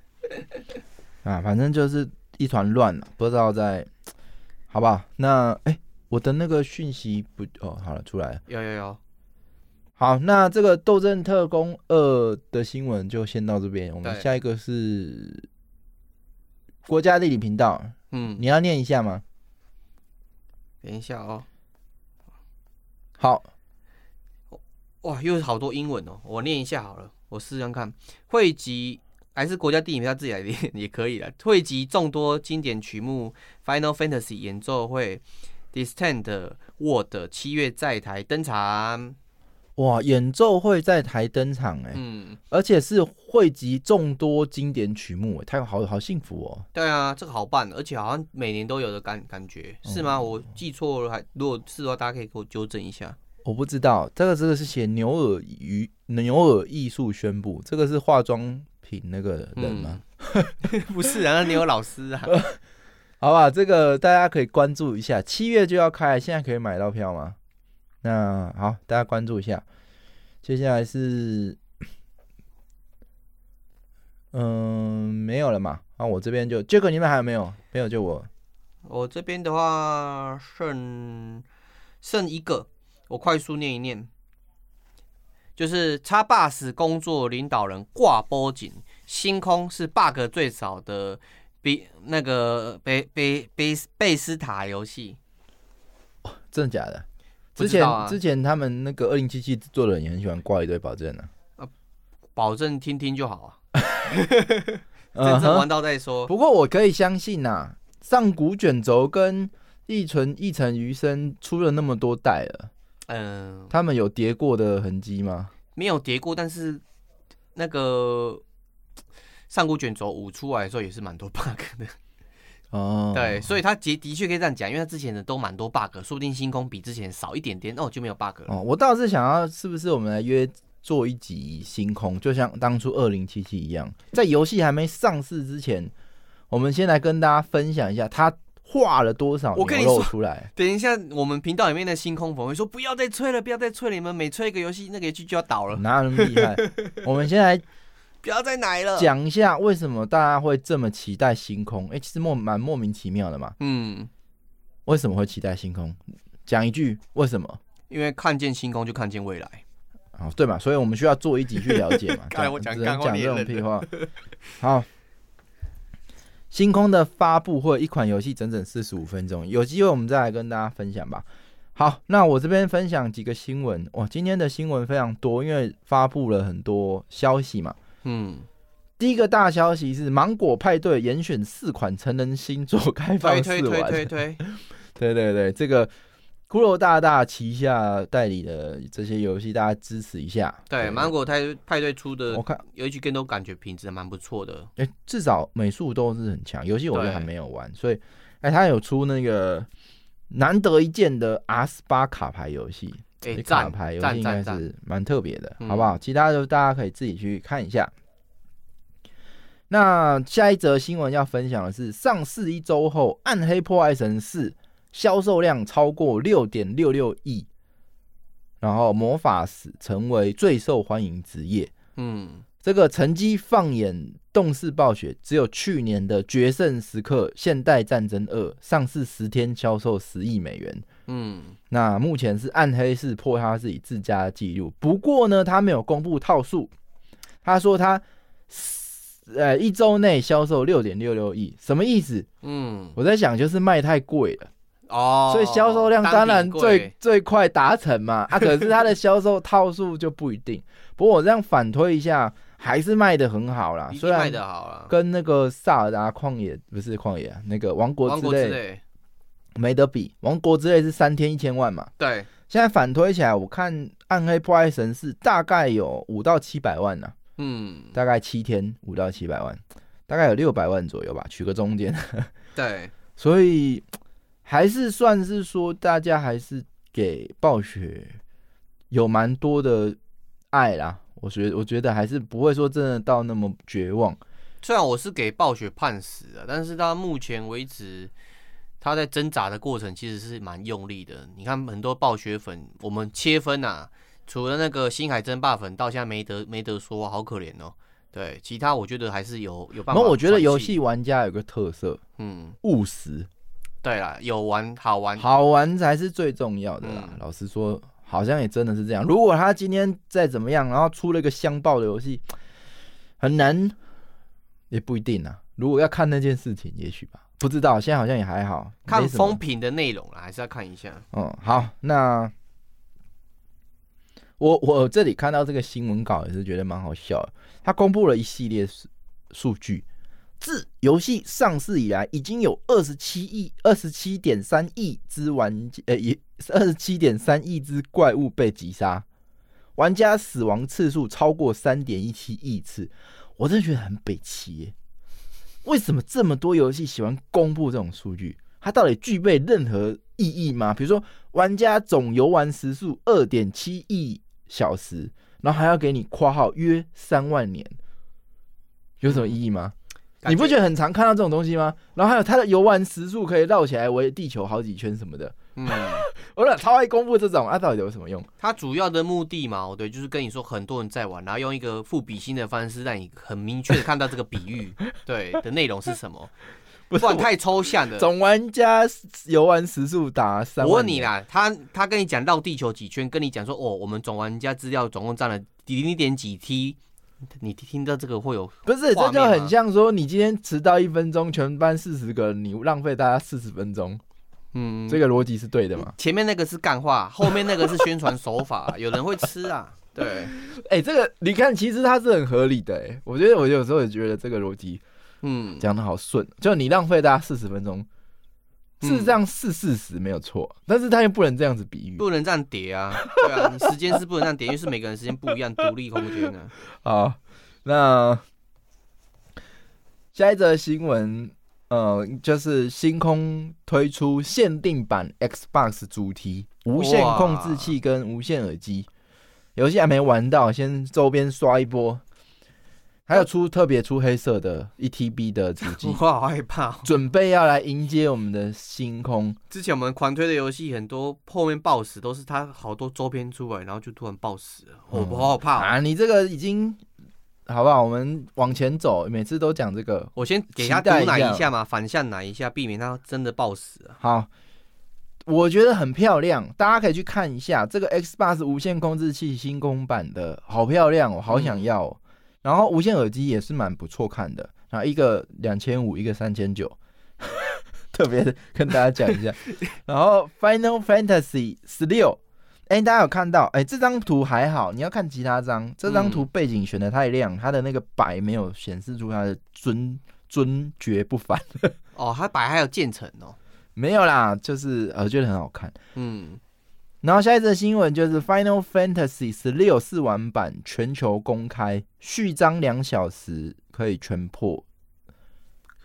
啊，反正就是一团乱了，不知道在，好不好？那哎、欸，我的那个讯息不哦，好了，出来了。有有有。好，那这个《斗阵特工二》的新闻就先到这边，我们下一个是。国家地理频道，嗯，你要念一下吗？等一下哦。好，哇，又是好多英文哦，我念一下好了，我试试看。汇集还是国家地理频道自己来念也可以的。汇集众多经典曲目，Final Fantasy 演奏会，Distant World 七月在台登场。哇！演奏会在台登场哎，嗯，而且是汇集众多经典曲目，太好好幸福哦。对啊，这个好办，而且好像每年都有的感感觉，是吗？我记错了，还如果是的话，大家可以给我纠正一下。我不知道，这个这个是写牛耳鱼牛耳艺术宣布，这个是化妆品那个人吗？嗯、[LAUGHS] 不是啊，那牛耳老师啊。[LAUGHS] 好吧，这个大家可以关注一下，七月就要开，现在可以买到票吗？那好，大家关注一下。接下来是，嗯，没有了嘛？啊，我这边就这个，你们还有没有？没有就我。我这边的话剩剩一个，我快速念一念，就是叉 bus 工作领导人挂波锦，星空是 bug 最少的，比那个贝贝贝贝斯塔游戏。真的假的？之前、啊、之前他们那个二零七七做的人也很喜欢挂一堆保证呢、啊。啊，保证听听就好啊，[LAUGHS] 真正玩到再说。不过我可以相信呐、啊，上古卷轴跟一存一城余生出了那么多代了，嗯，他们有叠过的痕迹吗？没有叠过，但是那个上古卷轴五出来的时候也是蛮多 bug 的。哦，对，所以他的的确可以这样讲，因为他之前的都蛮多 bug，说不定星空比之前少一点点，哦就没有 bug 了。哦，我倒是想要，是不是我们来约做一集星空，就像当初二零七七一样，在游戏还没上市之前，我们先来跟大家分享一下他画了多少牛肉出来。等一下，我们频道里面的星空粉会说不要再吹了，不要再吹了，你们每吹一个游戏，那个游戏就要倒了。哪有那么厉害？[LAUGHS] 我们先来。不要再来了。讲一下为什么大家会这么期待星空？哎、欸，其实莫蛮莫名其妙的嘛。嗯，为什么会期待星空？讲一句为什么？因为看见星空就看见未来。哦，对嘛，所以我们需要做一集去了解嘛。[LAUGHS] 刚才我讲讲讲这种屁话。好，星空的发布会，一款游戏整整四十五分钟，有机会我们再来跟大家分享吧。好，那我这边分享几个新闻。哇，今天的新闻非常多，因为发布了很多消息嘛。嗯，第一个大消息是芒果派对严选四款成人星座开放试玩，推推推推 [LAUGHS] 推，对对对，这个骷髅大大旗下代理的这些游戏，大家支持一下。对，对芒果派派对出的，我看有一句跟都感觉品质蛮不错的，哎、欸，至少美术都是很强。游戏我就还没有玩，所以哎、欸，他有出那个难得一见的 R 十八卡牌游戏。哎、欸，卡牌游戏应该是蛮特别的，好不好？其他就大家可以自己去看一下。嗯、那下一则新闻要分享的是，上市一周后，《暗黑破坏神四》销售量超过六点六六亿，然后魔法使成为最受欢迎职业。嗯，这个成绩放眼动视暴雪，只有去年的《决胜时刻：现代战争二》上市十天销售十亿美元。嗯，那目前是暗黑是破他自己自家的记录，不过呢，他没有公布套数。他说他呃一周内销售六点六六亿，什么意思？嗯，我在想就是卖太贵了哦，所以销售量当然最最快达成嘛。啊，[LAUGHS] 可是他的销售套数就不一定。不过我这样反推一下，还是卖的很好啦。虽然卖的好啦，跟那个萨尔达旷野不是旷野啊，那个王国之泪没得比。王国之泪是三天一千万嘛？对。现在反推起来，我看暗黑破坏神是大概有五到七百万呢、啊。嗯，大概七天五到七百万，大概有六百万左右吧，取个中间。对，[LAUGHS] 所以还是算是说，大家还是给暴雪有蛮多的爱啦。我觉得，我觉得还是不会说真的到那么绝望。虽然我是给暴雪判死了，但是到目前为止。他在挣扎的过程其实是蛮用力的。你看很多暴雪粉，我们切分啊，除了那个星海争霸粉，到现在没得没得说，好可怜哦。对，其他我觉得还是有有办法。那我觉得游戏玩家有个特色，嗯，务实。对啦，有玩好玩，好玩才是最重要的啦。嗯、老实说，好像也真的是这样。如果他今天再怎么样，然后出了一个香爆的游戏，很难，也不一定啊。如果要看那件事情，也许吧。不知道，现在好像也还好。看风评的内容啦，还是要看一下。嗯，好，那我我这里看到这个新闻稿也是觉得蛮好笑的。他公布了一系列数数据，自游戏上市以来，已经有二十七亿、二十七点三亿只玩呃，也二十七点三亿只怪物被击杀，玩家死亡次数超过三点一七亿次。我真的觉得很北齐耶。为什么这么多游戏喜欢公布这种数据？它到底具备任何意义吗？比如说，玩家总游玩时数二点七亿小时，然后还要给你括号约三万年，有什么意义吗？你不觉得很常看到这种东西吗？然后还有它的游玩时数可以绕起来围地球好几圈什么的。嗯，[LAUGHS] 我俩超爱公布这种，它、啊、到底有什么用？它主要的目的嘛，对，就是跟你说很多人在玩，然后用一个赋比心的方式，让你很明确的看到这个比喻，[LAUGHS] 对的内容是什么？不然太抽象了。总玩家游玩时速达三万。我问你啦，他他跟你讲绕地球几圈，跟你讲说哦，我们总玩家资料总共占了零点几 T，你听到这个会有？不是，这就很像说你今天迟到一分钟，全班四十个，你浪费大家四十分钟。嗯，这个逻辑是对的嘛？前面那个是干话，[LAUGHS] 后面那个是宣传手法，有人会吃啊。对，[LAUGHS] 哎、欸，这个你看，其实它是很合理的。哎，我觉得我有时候也觉得这个逻辑，嗯，讲的好顺。就你浪费大家四十分钟，事实上是事实没有错，但是他又不能这样子比喻，不能这样叠啊。对啊，你时间是不能这样叠，因为是每个人时间不一样，独立空间的。[LAUGHS] 好，那下一则新闻。呃，就是星空推出限定版 Xbox 主题无线控制器跟无线耳机，游戏还没玩到，先周边刷一波。还有出特别出黑色的一 TB 的主机，[LAUGHS] 我好害怕，准备要来迎接我们的星空。之前我们狂推的游戏很多，后面爆死都是它好多周边出来，然后就突然爆死了，我好好怕啊！你这个已经。好不好？我们往前走，每次都讲这个。我先给他毒奶一下嘛，反向奶一下，避免他真的爆死。好，我觉得很漂亮，大家可以去看一下这个 Xbox 无线控制器星空版的，好漂亮，我好想要。嗯、然后无线耳机也是蛮不错看的，然后一个两千五，一个三千九，[LAUGHS] 特别跟大家讲一下。[LAUGHS] 然后 Final Fantasy 十六。哎、欸，大家有看到？哎、欸，这张图还好，你要看其他张。这张图背景选的太亮，嗯、它的那个白没有显示出它的尊尊爵不凡。[LAUGHS] 哦，它白还有渐层哦？没有啦，就是呃觉得很好看。嗯。然后下一则新闻就是《Final Fantasy 十六试玩版》全球公开，序章两小时可以全破，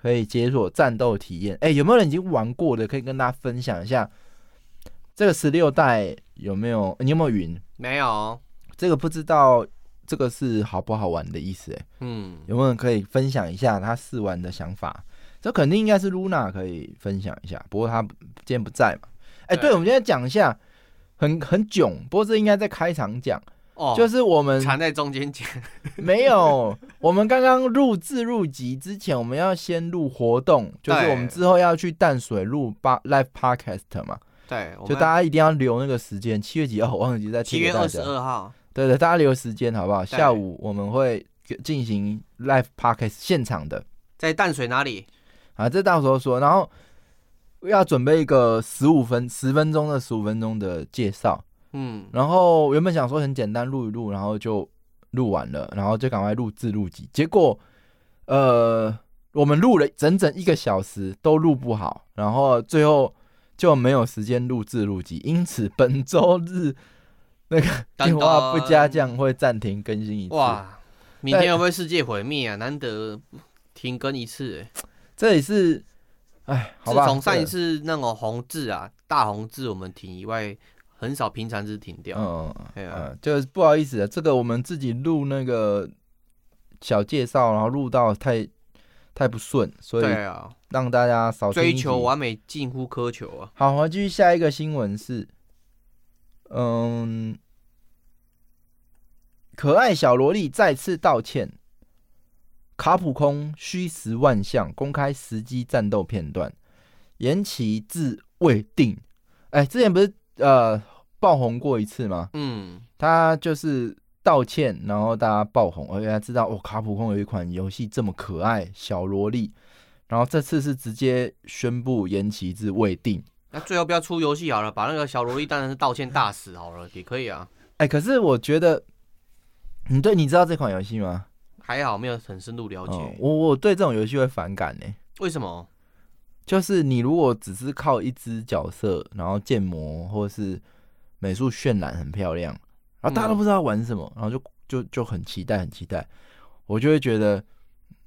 可以解锁战斗体验。哎、欸，有没有人已经玩过的？可以跟大家分享一下。这个十六代有没有？你有没有云？没有，这个不知道。这个是好不好玩的意思？哎，嗯，有没有人可以分享一下他试玩的想法？这肯定应该是 Luna 可以分享一下，不过他今天不在嘛。哎、对，我们今天讲一下，很很囧，不过这应该在开场讲。哦，就是我们藏在中间讲，没有。我们刚刚录制入集之前，我们要先录活动，就是我们之后要去淡水录八 live podcast 嘛。对，就大家一定要留那个时间，七月几号？我忘记在七月二十二号。对对，大家留时间好不好？下午我们会进行 live podcast 现场的，在淡水哪里？啊，这到时候说。然后要准备一个十五分十分钟的十五分钟的介绍。嗯，然后原本想说很简单录一录，然后就录完了，然后就赶快录制录集。结果，呃，我们录了整整一个小时都录不好，然后最后就没有时间录制录集。因此，本周日 [LAUGHS] 那个电话不加酱会暂停更新一次。哇，明天会不会世界毁灭啊？难得停更一次，欸，这也是，哎，好吧。自从上一次那种红字啊，大红字我们停以外。很少平常是停掉，嗯，对啊、嗯，就是不好意思啊，这个我们自己录那个小介绍，然后录到太太不顺，所以让大家少追求完美，近乎苛求啊。好，我继续下一个新闻是，嗯，可爱小萝莉再次道歉，卡普空虚实万象，公开实机战斗片段，延期至未定。哎、欸，之前不是呃。爆红过一次吗？嗯，他就是道歉，然后大家爆红，而且他知道哦，卡普空有一款游戏这么可爱，小萝莉，然后这次是直接宣布延期至未定。那最后不要出游戏好了，把那个小萝莉当然是道歉大使好了，也可以啊。哎、欸，可是我觉得，你对你知道这款游戏吗？还好，没有很深入了解。嗯、我我对这种游戏会反感呢。为什么？就是你如果只是靠一只角色，然后建模或是。美术渲染很漂亮，然后大家都不知道玩什么，然后就就就很期待，很期待，我就会觉得，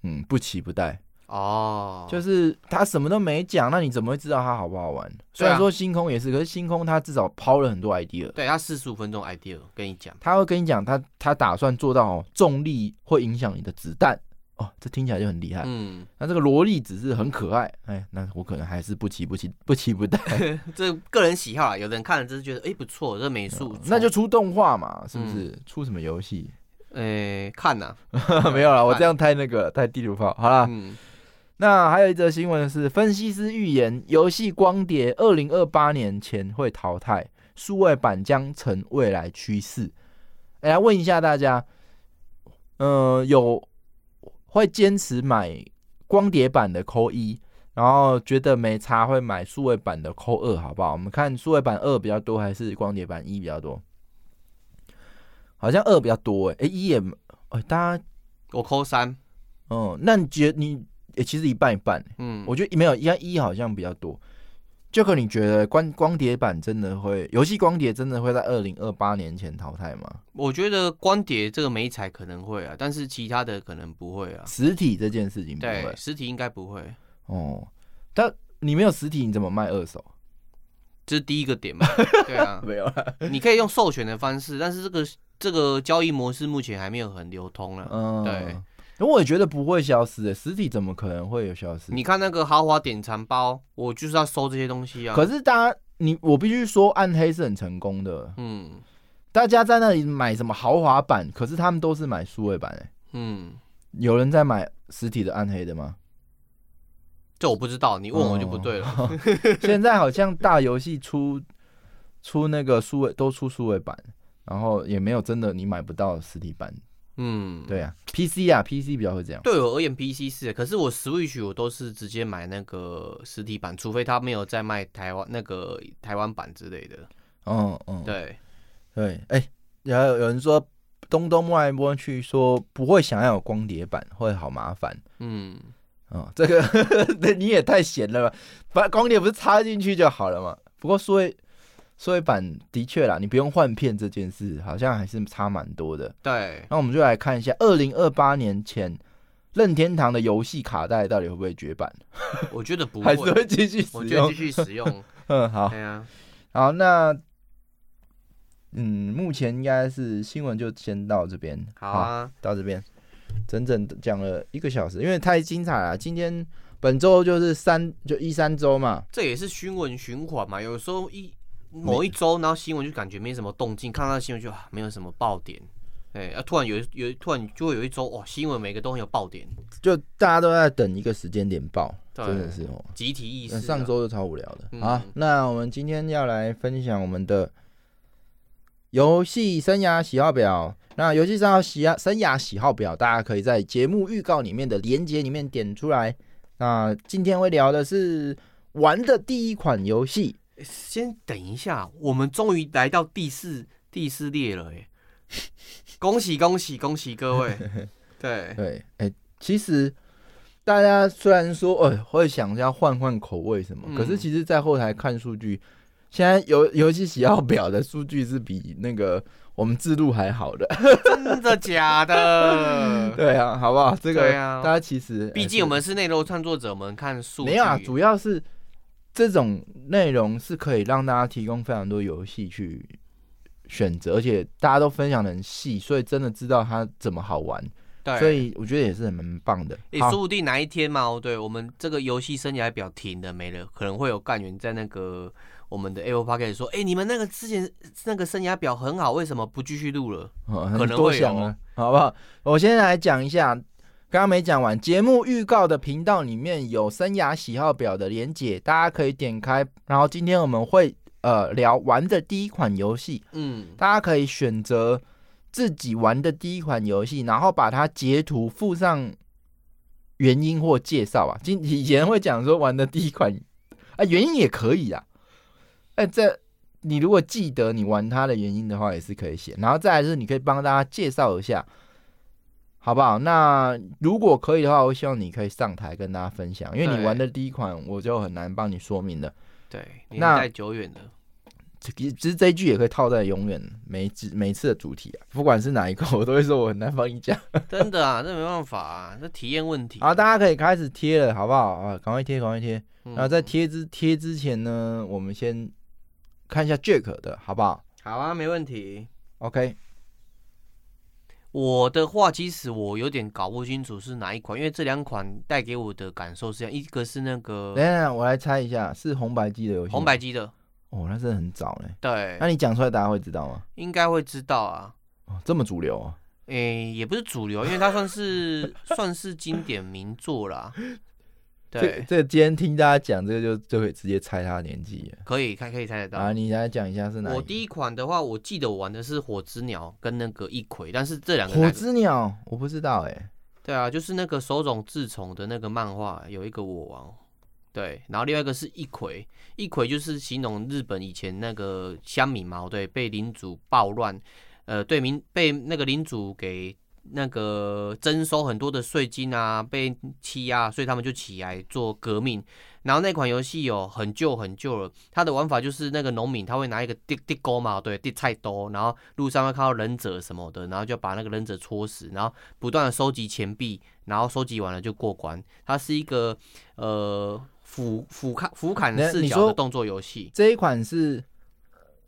嗯，不期不待哦。就是他什么都没讲，那你怎么会知道他好不好玩？虽然说星空也是，可是星空他至少抛了很多 idea。对，他四十五分钟 idea 跟你讲，他会跟你讲，他他打算做到重力会影响你的子弹。哦，这听起来就很厉害。嗯，那这个萝莉只是很可爱，哎，那我可能还是不期不期不期不待。[LAUGHS] 这个人喜好啊，有的人看了就是觉得，哎，不错，这美术、嗯。那就出动画嘛，是不是？嗯、出什么游戏？哎，看呐、啊，[LAUGHS] 没有了，我这样太那个太地图炮。好了，嗯、那还有一则新闻是，分析师预言游戏光碟二零二八年前会淘汰，数位版将成未来趋势。哎，来问一下大家，嗯、呃，有。会坚持买光碟版的扣一，然后觉得没差会买数位版的扣二，好不好？我们看数位版二比较多还是光碟版一比较多？好像二比较多哎，哎一也哎，大家我扣三，嗯，那你觉得你也其实一半一半，嗯，我觉得没有，应该一好像比较多。就可你觉得光光碟版真的会游戏光碟真的会在二零二八年前淘汰吗？我觉得光碟这个媒材可能会啊，但是其他的可能不会啊。实体这件事情不会，对，实体应该不会。哦，但你没有实体，你怎么卖二手？这是第一个点嘛？对啊，[LAUGHS] 没有了。你可以用授权的方式，但是这个这个交易模式目前还没有很流通了。嗯，对。我也觉得不会消失的，实体怎么可能会有消失？你看那个豪华典藏包，我就是要收这些东西啊。可是大家，你我必须说，暗黑是很成功的。嗯，大家在那里买什么豪华版，可是他们都是买数位版哎。嗯，有人在买实体的暗黑的吗？这我不知道，你问我就不对了。哦、[LAUGHS] 现在好像大游戏出出那个数位都出数位版，然后也没有真的你买不到实体版。嗯，对啊，PC 啊，PC 比较会这样。对我而言，PC 是，可是我 Switch 我都是直接买那个实体版，除非他没有在卖台湾那个台湾版之类的。嗯嗯，对对，哎、欸，然后有人说东东摸来摸去，说不会想要有光碟版，会好麻烦。嗯，哦，这个 [LAUGHS] 你也太闲了吧？把光碟不是插进去就好了嘛？不过说。数位版的确啦，你不用换片这件事，好像还是差蛮多的。对，那我们就来看一下，二零二八年前任天堂的游戏卡带到底会不会绝版？我觉得不会，[LAUGHS] 还是会继续使用。我觉得继续使用。[LAUGHS] 嗯，好。对啊，好，那嗯，目前应该是新闻就先到这边。好啊，到这边，整整讲了一个小时，因为太精彩了。今天。本周就是三就一三周嘛，这也是新闻循环嘛。有时候一某一周，然后新闻就感觉没什么动静，看到新闻就啊没有什么爆点。哎啊，突然有有突然就会有一周哇，新闻每个都很有爆点，就大家都在等一个时间点爆，真的是哦，集体意识。上周就超无聊的。嗯、好，那我们今天要来分享我们的游戏生涯喜好表。那游戏生涯喜生涯喜好表，大家可以在节目预告里面的连接里面点出来。那今天会聊的是玩的第一款游戏。先等一下，我们终于来到第四第四列了，[LAUGHS] 哎。恭喜恭喜恭喜各位！[LAUGHS] 对对，哎、欸，其实大家虽然说，呃、欸，会想要换换口味什么，嗯、可是其实，在后台看数据，现在游游戏喜好表的数据是比那个我们制度还好的，真的假的？[LAUGHS] 对啊，好不好？这个大家其实，毕竟我们是内容创作者，我们看数据没有啊，主要是这种内容是可以让大家提供非常多游戏去。选择，而且大家都分享的很细，所以真的知道它怎么好玩。对，所以我觉得也是很蛮棒的。也说不定哪一天嘛，对，我们这个游戏生涯表停了没了，可能会有干员在那个我们的 Apple p o c k e t 说：“哎、欸，你们那个之前那个生涯表很好，为什么不继续录了？”哦、可能会有，好不好？我先来讲一下，刚刚没讲完，节目预告的频道里面有生涯喜好表的连结，大家可以点开。然后今天我们会。呃，聊玩的第一款游戏，嗯，大家可以选择自己玩的第一款游戏，然后把它截图附上原因或介绍啊。今以前会讲说玩的第一款啊，原因也可以啊。哎，这你如果记得你玩它的原因的话，也是可以写。然后再来是你可以帮大家介绍一下，好不好？那如果可以的话，我希望你可以上台跟大家分享，因为你玩的第一款，我就很难帮你说明了。对，年代久远的。其实这一句也可以套在永远每次每次的主题啊，不管是哪一个，我都会说我很难帮你讲。真的啊，这没办法啊，这体验问题。啊，大家可以开始贴了，好不好啊？赶快贴，赶快贴。然后在贴之贴之前呢，我们先看一下 Jack 的好不好？好啊，没问题。OK。我的话，其实我有点搞不清楚是哪一款，因为这两款带给我的感受是这样，一个是那个……等下，我来猜一下，是红白机的游戏。红白机的。哦，那真的很早嘞。对，那你讲出来，大家会知道吗？应该会知道啊。哦，这么主流啊？诶、欸，也不是主流，因为它算是算是经典名作啦。[LAUGHS] 对，这这今天听大家讲这个就，就就可以直接猜他的年纪。可以，可可以猜得到。啊，你来讲一下是哪？我第一款的话，我记得我玩的是火之鸟跟那个一葵，但是这两个火之鸟我不知道哎、欸。对啊，就是那个手冢治虫的那个漫画，有一个我王。对，然后另外一个是一葵，一葵就是形容日本以前那个乡民嘛，对，被领主暴乱，呃，对民被那个领主给那个征收很多的税金啊，被欺压，所以他们就起来做革命。然后那款游戏有很旧很旧了，它的玩法就是那个农民他会拿一个地地钩嘛，对，地菜刀，然后路上会看到忍者什么的，然后就把那个忍者戳死，然后不断的收集钱币，然后收集完了就过关。它是一个呃。俯俯瞰俯瞰视角的动作游戏，这一款是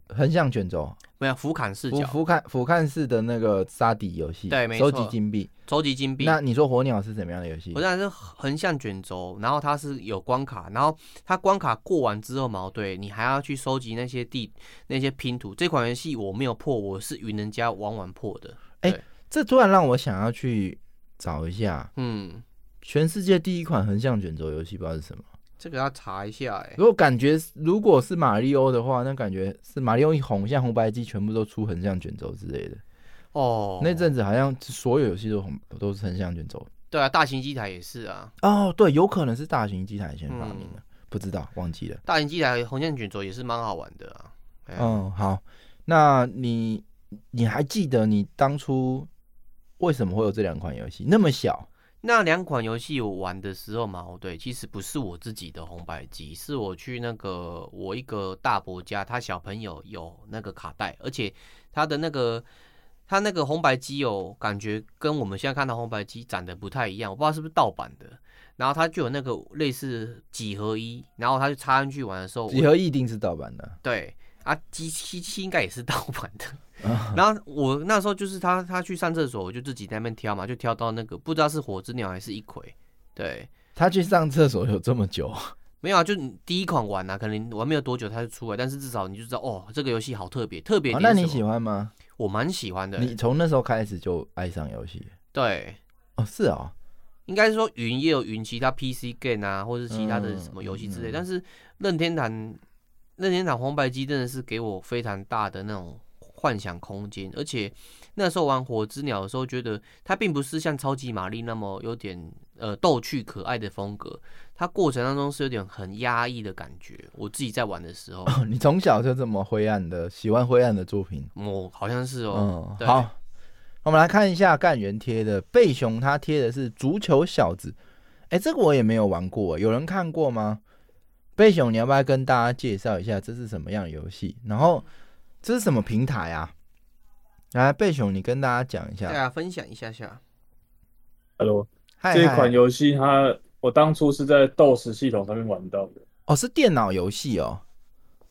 横向卷轴，没有俯瞰视角，俯瞰俯瞰式的那个杀敌游戏，对，没错，收集金币，收集金币。那你说火鸟是怎么样的游戏？火鸟是横向卷轴，然后它是有关卡，然后它关卡过完之后嘛，对，你还要去收集那些地那些拼图。这款游戏我没有破，我是与人家玩完破的。哎、欸，这突然让我想要去找一下，嗯，全世界第一款横向卷轴游戏不知道是什么。这个要查一下哎、欸。如果感觉如果是马里欧的话，那感觉是马里欧一红，像红白机全部都出横向卷轴之类的。哦，那阵子好像所有游戏都红都是横向卷轴。对啊，大型机台也是啊。哦，对，有可能是大型机台先发明的，嗯、不知道忘记了。大型机台横向卷轴也是蛮好玩的啊。嗯，好，那你你还记得你当初为什么会有这两款游戏？那么小。那两款游戏我玩的时候嘛，对，其实不是我自己的红白机，是我去那个我一个大伯家，他小朋友有那个卡带，而且他的那个他那个红白机有感觉跟我们现在看到红白机长得不太一样，我不知道是不是盗版的。然后他就有那个类似几合一，然后他就插进去玩的时候，几合一一定是盗版的。对啊，机七七应该也是盗版的。[LAUGHS] 然后我那时候就是他，他去上厕所，我就自己在那边挑嘛，就挑到那个不知道是火之鸟还是一葵，对，他去上厕所有这么久？没有啊，就你第一款玩啊，可能玩没有多久他就出来，但是至少你就知道哦，这个游戏好特别，特别、哦。那你喜欢吗？我蛮喜欢的。你从那时候开始就爱上游戏？对，哦，是哦，应该是说云也有云其他 PC game 啊，或者是其他的什么游戏之类，嗯嗯、但是任天堂任天堂红白机真的是给我非常大的那种幻想空间，而且那时候玩火之鸟的时候，觉得它并不是像超级玛丽那么有点呃逗趣可爱的风格。它过程当中是有点很压抑的感觉。我自己在玩的时候，哦、你从小就这么灰暗的，喜欢灰暗的作品？哦，好像是哦。嗯、好，我们来看一下干员贴的贝熊，他贴的是足球小子。哎、欸，这个我也没有玩过，有人看过吗？贝熊，你要不要跟大家介绍一下这是什么样的游戏？然后这是什么平台啊？来，贝熊，你跟大家讲一下，大家分享一下下。Hello，这一款游戏它。我当初是在 DOS 系统上面玩到的哦，是电脑游戏哦，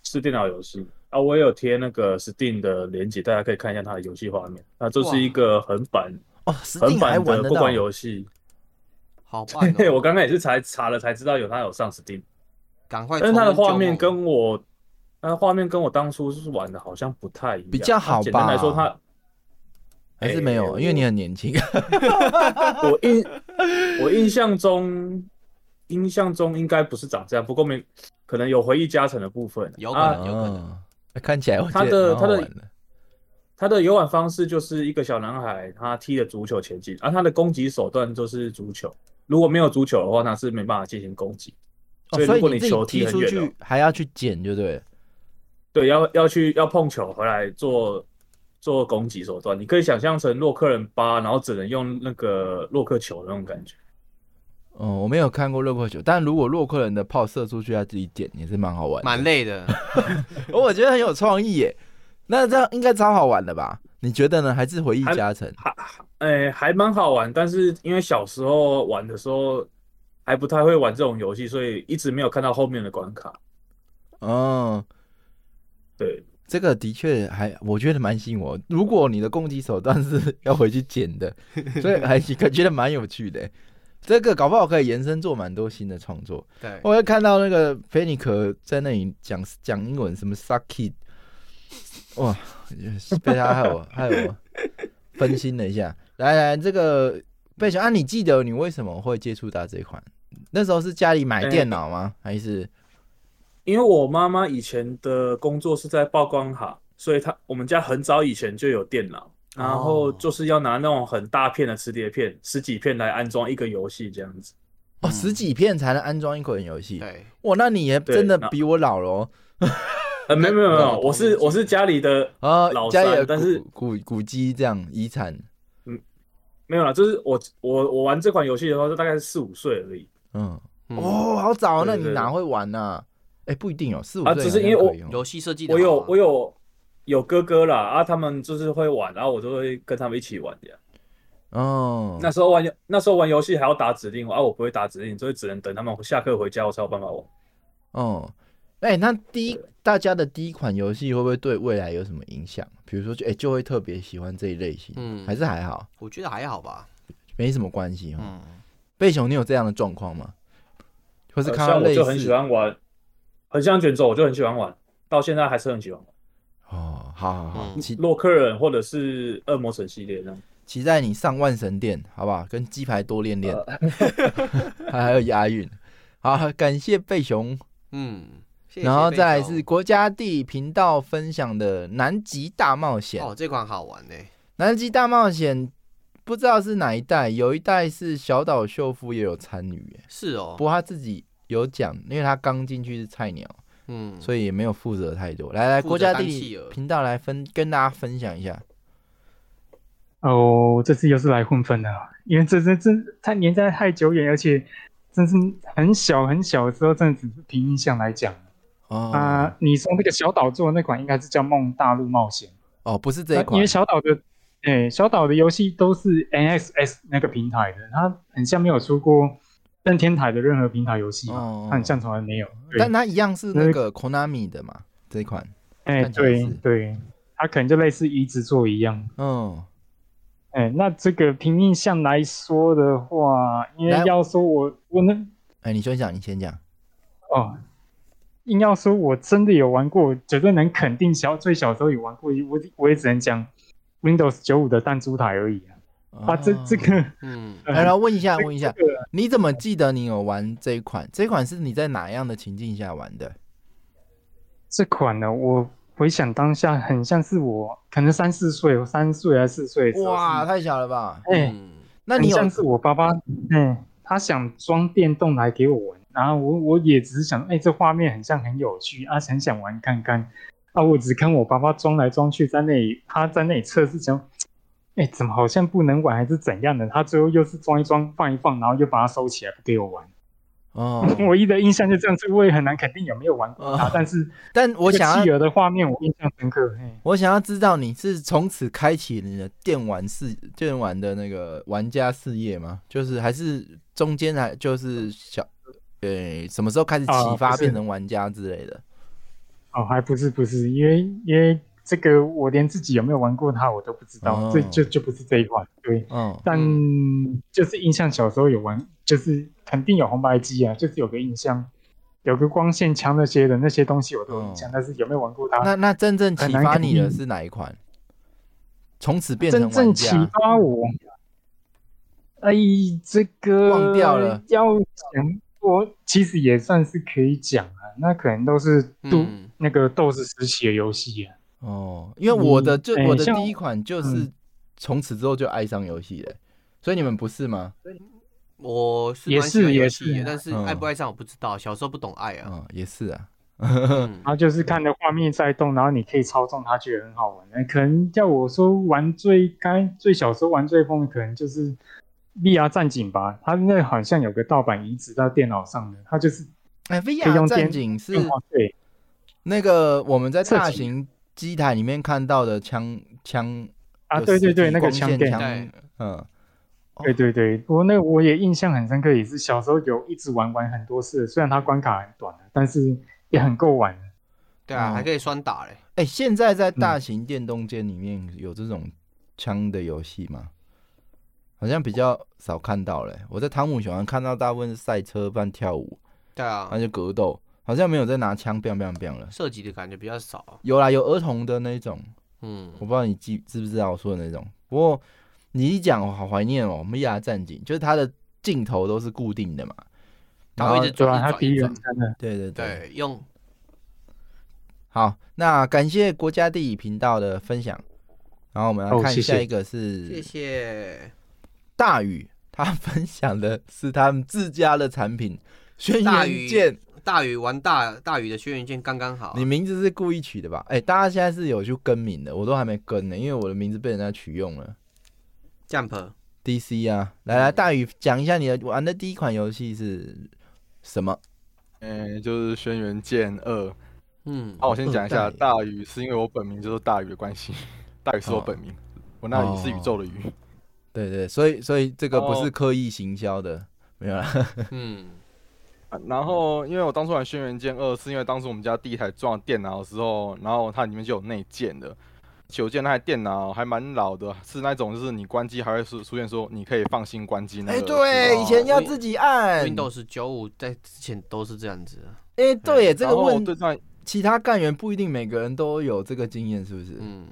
是电脑游戏啊，我也有贴那个 Steam 的链接，大家可以看一下它的游戏画面。那这是一个横版哦，横版的过关游戏，好棒、哦！[LAUGHS] 我刚刚也是才查了才知道有它有上 Steam，赶快。但是它的画面跟我，它的画面跟我当初是玩的好像不太一样，比较好吧？简单来说，它。还是没有，欸、因为你很年轻。[LAUGHS] 我印我印象中，印象中应该不是长这样，不过没可能有回忆加成的部分，有可能，有可能。啊、看起来他的他的他的游玩方式就是一个小男孩，他踢着足球前进，而、啊、他的攻击手段就是足球。如果没有足球的话，他是没办法进行攻击。所以如果你球踢出去，还要去捡，就对。对，要要去要碰球回来做。做攻击手段，你可以想象成洛克人八，然后只能用那个洛克球的那种感觉。哦，我没有看过洛克球，但如果洛克人的炮射出去，他自己点也是蛮好玩的，蛮累的。[LAUGHS] 我觉得很有创意耶。那这样应该超好玩的吧？你觉得呢？还是回忆加成？还，哎、欸，还蛮好玩。但是因为小时候玩的时候还不太会玩这种游戏，所以一直没有看到后面的关卡。哦，对。这个的确还，我觉得蛮吸引我。如果你的攻击手段是要回去捡的，[LAUGHS] 所以还觉得蛮有趣的。这个搞不好可以延伸做蛮多新的创作。对，我会看到那个菲尼克在那里讲讲英文，什么 suck it，哇，被他害我 [LAUGHS] 害我分心了一下。来来，这个贝小啊，你记得你为什么会接触到这款？那时候是家里买电脑吗？欸、还是？因为我妈妈以前的工作是在曝光行，所以她我们家很早以前就有电脑，然后就是要拿那种很大片的磁碟片，十几片来安装一个游戏这样子。哦，十几片才能安装一款游戏？对。哇，那你也真的比我老了哦。呃，没有没有没有，[LAUGHS] 我是我是家里的啊老三，但是古古迹这样遗产。嗯，没有啦，就是我我我玩这款游戏的话，就大概是四五岁而已。嗯。哦，好早，那你哪会玩呢？哎，不一定哦，四五岁啊，只是因为我游戏设计，我有我有有哥哥啦，啊，他们就是会玩，然后我就会跟他们一起玩这样。哦，那时候玩那时候玩游戏还要打指令，啊，我不会打指令，所以只能等他们下课回家我才有办法玩。哦，哎，那第一大家的第一款游戏会不会对未来有什么影响？比如说，哎，就会特别喜欢这一类型，嗯，还是还好？我觉得还好吧，没什么关系。嗯，贝熊，你有这样的状况吗？或是看到类似，我就很喜欢玩。很像卷轴，我就很喜欢玩，到现在还是很喜欢玩。哦，好好好，嗯、洛克人或者是恶魔城系列这样，期待你上万神殿，好不好？跟鸡排多练练，还还有押韵。好，感谢贝熊，嗯，谢谢，然后再来是国家地频道分享的南极大冒险。哦，这款好玩呢。南极大冒险不知道是哪一代，有一代是小岛秀夫也有参与，是哦，不过他自己。有讲，因为他刚进去是菜鸟，嗯，所以也没有负责太多。来来，国家地理频道来分跟大家分享一下。哦，这次又是来混分的，因为这这这太年代太久远，而且真是很小很小的时候，真的只是凭印象来讲。哦啊、呃，你从那个小岛做的那款，应该是叫《梦大陆冒险》。哦，不是这一款，因为小岛的，哎、欸，小岛的游戏都是 NXS 那个平台的，它很像没有出过。任天堂的任何平台游戏，它很像从来没有，但它一样是那个 Konami 的嘛，这一款。哎，对对，它可能就类似移植作一样。嗯，哎，那这个凭印象来说的话，因为要说我我能哎，你先讲，你先讲。哦，硬要说我真的有玩过，绝对能肯定小最小时候有玩过，我我也只能讲 Windows 九五的弹珠台而已啊。啊，这这个，[LAUGHS] 嗯，来来问一下，问一下，你怎么记得你有玩这一款？这款是你在哪样的情境下玩的？这款呢，我回想当下很像是我可能三四岁，三岁还是四岁？哇，太小了吧！哎、嗯，那你像是我爸爸，嗯，他想装电动来给我玩，然后我我也只是想，哎，这画面很像很有趣啊，很想玩看看。啊，我只看我爸爸装来装去，在那里他在那里测试中。哎，怎么好像不能玩，还是怎样的？他最后又是装一装，放一放，然后又把它收起来不给我玩。哦，[LAUGHS] 唯一的印象就这样子，我也很难肯定有没有玩过它。哦、但是，但我想要企鹅的画面，我印象深刻。我想要知道你是从此开启你的电玩事、电玩的那个玩家事业吗？就是还是中间还就是小，呃，什么时候开始启发变成玩家之类的？哦，还不是不是，因为因为。这个我连自己有没有玩过它我都不知道，哦、这就就不是这一款，对，嗯，但就是印象小时候有玩，就是肯定有红白机啊，就是有个印象，有个光线枪那些的那些东西我都有印象，哦、但是有没有玩过它？那那真正启发你的是哪一款？从此变成。真正启发我，哎，这个忘掉了。要讲我其实也算是可以讲啊，那可能都是都、嗯、那个斗士时期的游戏啊。哦，因为我的就我的第一款就是从此之后就爱上游戏了，所以你们不是吗？我是也是也是，但是爱不爱上我不知道，小时候不懂爱啊。嗯，也是啊。然后就是看着画面在动，然后你可以操纵它，觉得很好玩。可能叫我说玩最该最小时候玩最疯的，可能就是 VR 战警吧。它那好像有个盗版移植到电脑上的，它就是哎，VR 战警是对那个我们在大型。机台里面看到的枪枪啊，对对对，那个枪枪，嗯，对对对，不过那我也印象很深刻，也是小时候有一直玩玩很多次，虽然它关卡很短，但是也很够玩。对啊，还可以双打嘞。哎，现在在大型电动间里面有这种枪的游戏吗？好像比较少看到嘞。我在汤姆熊看到大部分是赛车般跳舞，对啊，那就格斗。好像没有在拿枪 biang biang biang 了，射击的感觉比较少。有啦，有儿童的那种，嗯，我不知道你记知不知道我说的那种。不过你一讲，我好怀念哦，《VR 战警》就是它的镜头都是固定的嘛，然后一直转，它第一人称的，对对对，用。好，那感谢国家地理频道的分享，然后我们来看下一个是，谢谢。大宇，他分享的是他们自家的产品轩辕剑。大宇玩大大宇的轩辕剑刚刚好，啊，你名字是故意取的吧？哎、欸，大家现在是有去更名的，我都还没更呢，因为我的名字被人家取用了。Jump DC 啊，来来，大宇讲一下你的玩的第一款游戏是什么？嗯、欸，就是轩辕剑二。嗯，那我先讲一下，大宇是因为我本名就是大宇的关系，大宇是我本名，哦、我那宇是宇宙的宇。对，对对，所以所以这个不是刻意行销的，哦、没有啦。嗯。然后，因为我当初玩《轩辕剑二》，是因为当时我们家第一台装电脑的时候，然后它里面就有内建的。九键那台电脑还蛮老的，是那种就是你关机还会出出现说你可以放心关机那个。哎，对，以前要自己按。Windows 九五在之前都是这样子。哎，对，这个问对对，其他干员不一定每个人都有这个经验，是不是？嗯，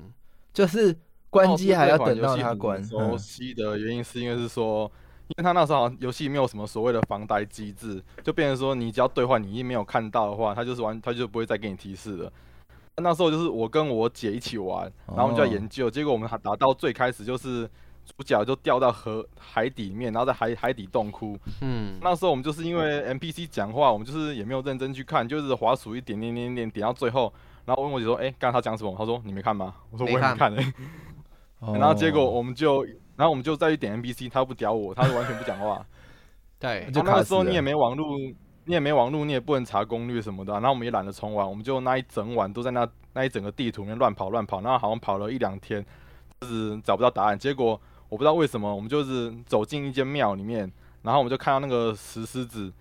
就是关机还要等到他关。熟悉的原因是因为是说。因为他那时候好像游戏没有什么所谓的防呆机制，就变成说你只要兑换，你一没有看到的话，他就是玩，他就不会再给你提示了。那时候就是我跟我姐一起玩，然后我们就在研究，结果我们还打到最开始就是主角就掉到河海底面，然后在海海底洞窟。嗯，那时候我们就是因为 NPC 讲话，我们就是也没有认真去看，就是滑鼠一点点点点点到最后，然后问我姐说：“哎，刚才他讲什么？”他说：“你没看吗？”我说：“我也没看。” [LAUGHS] 然后结果我们就。然后我们就再去点 NPC，他不屌我，他就完全不讲话。[LAUGHS] 对，就那个时候你也没网络，你也没网络，你也不能查攻略什么的。然后我们也懒得重玩，我们就那一整晚都在那那一整个地图里面乱跑乱跑，然后好像跑了一两天，就是找不到答案。结果我不知道为什么，我们就是走进一间庙里面，然后我们就看到那个石狮子，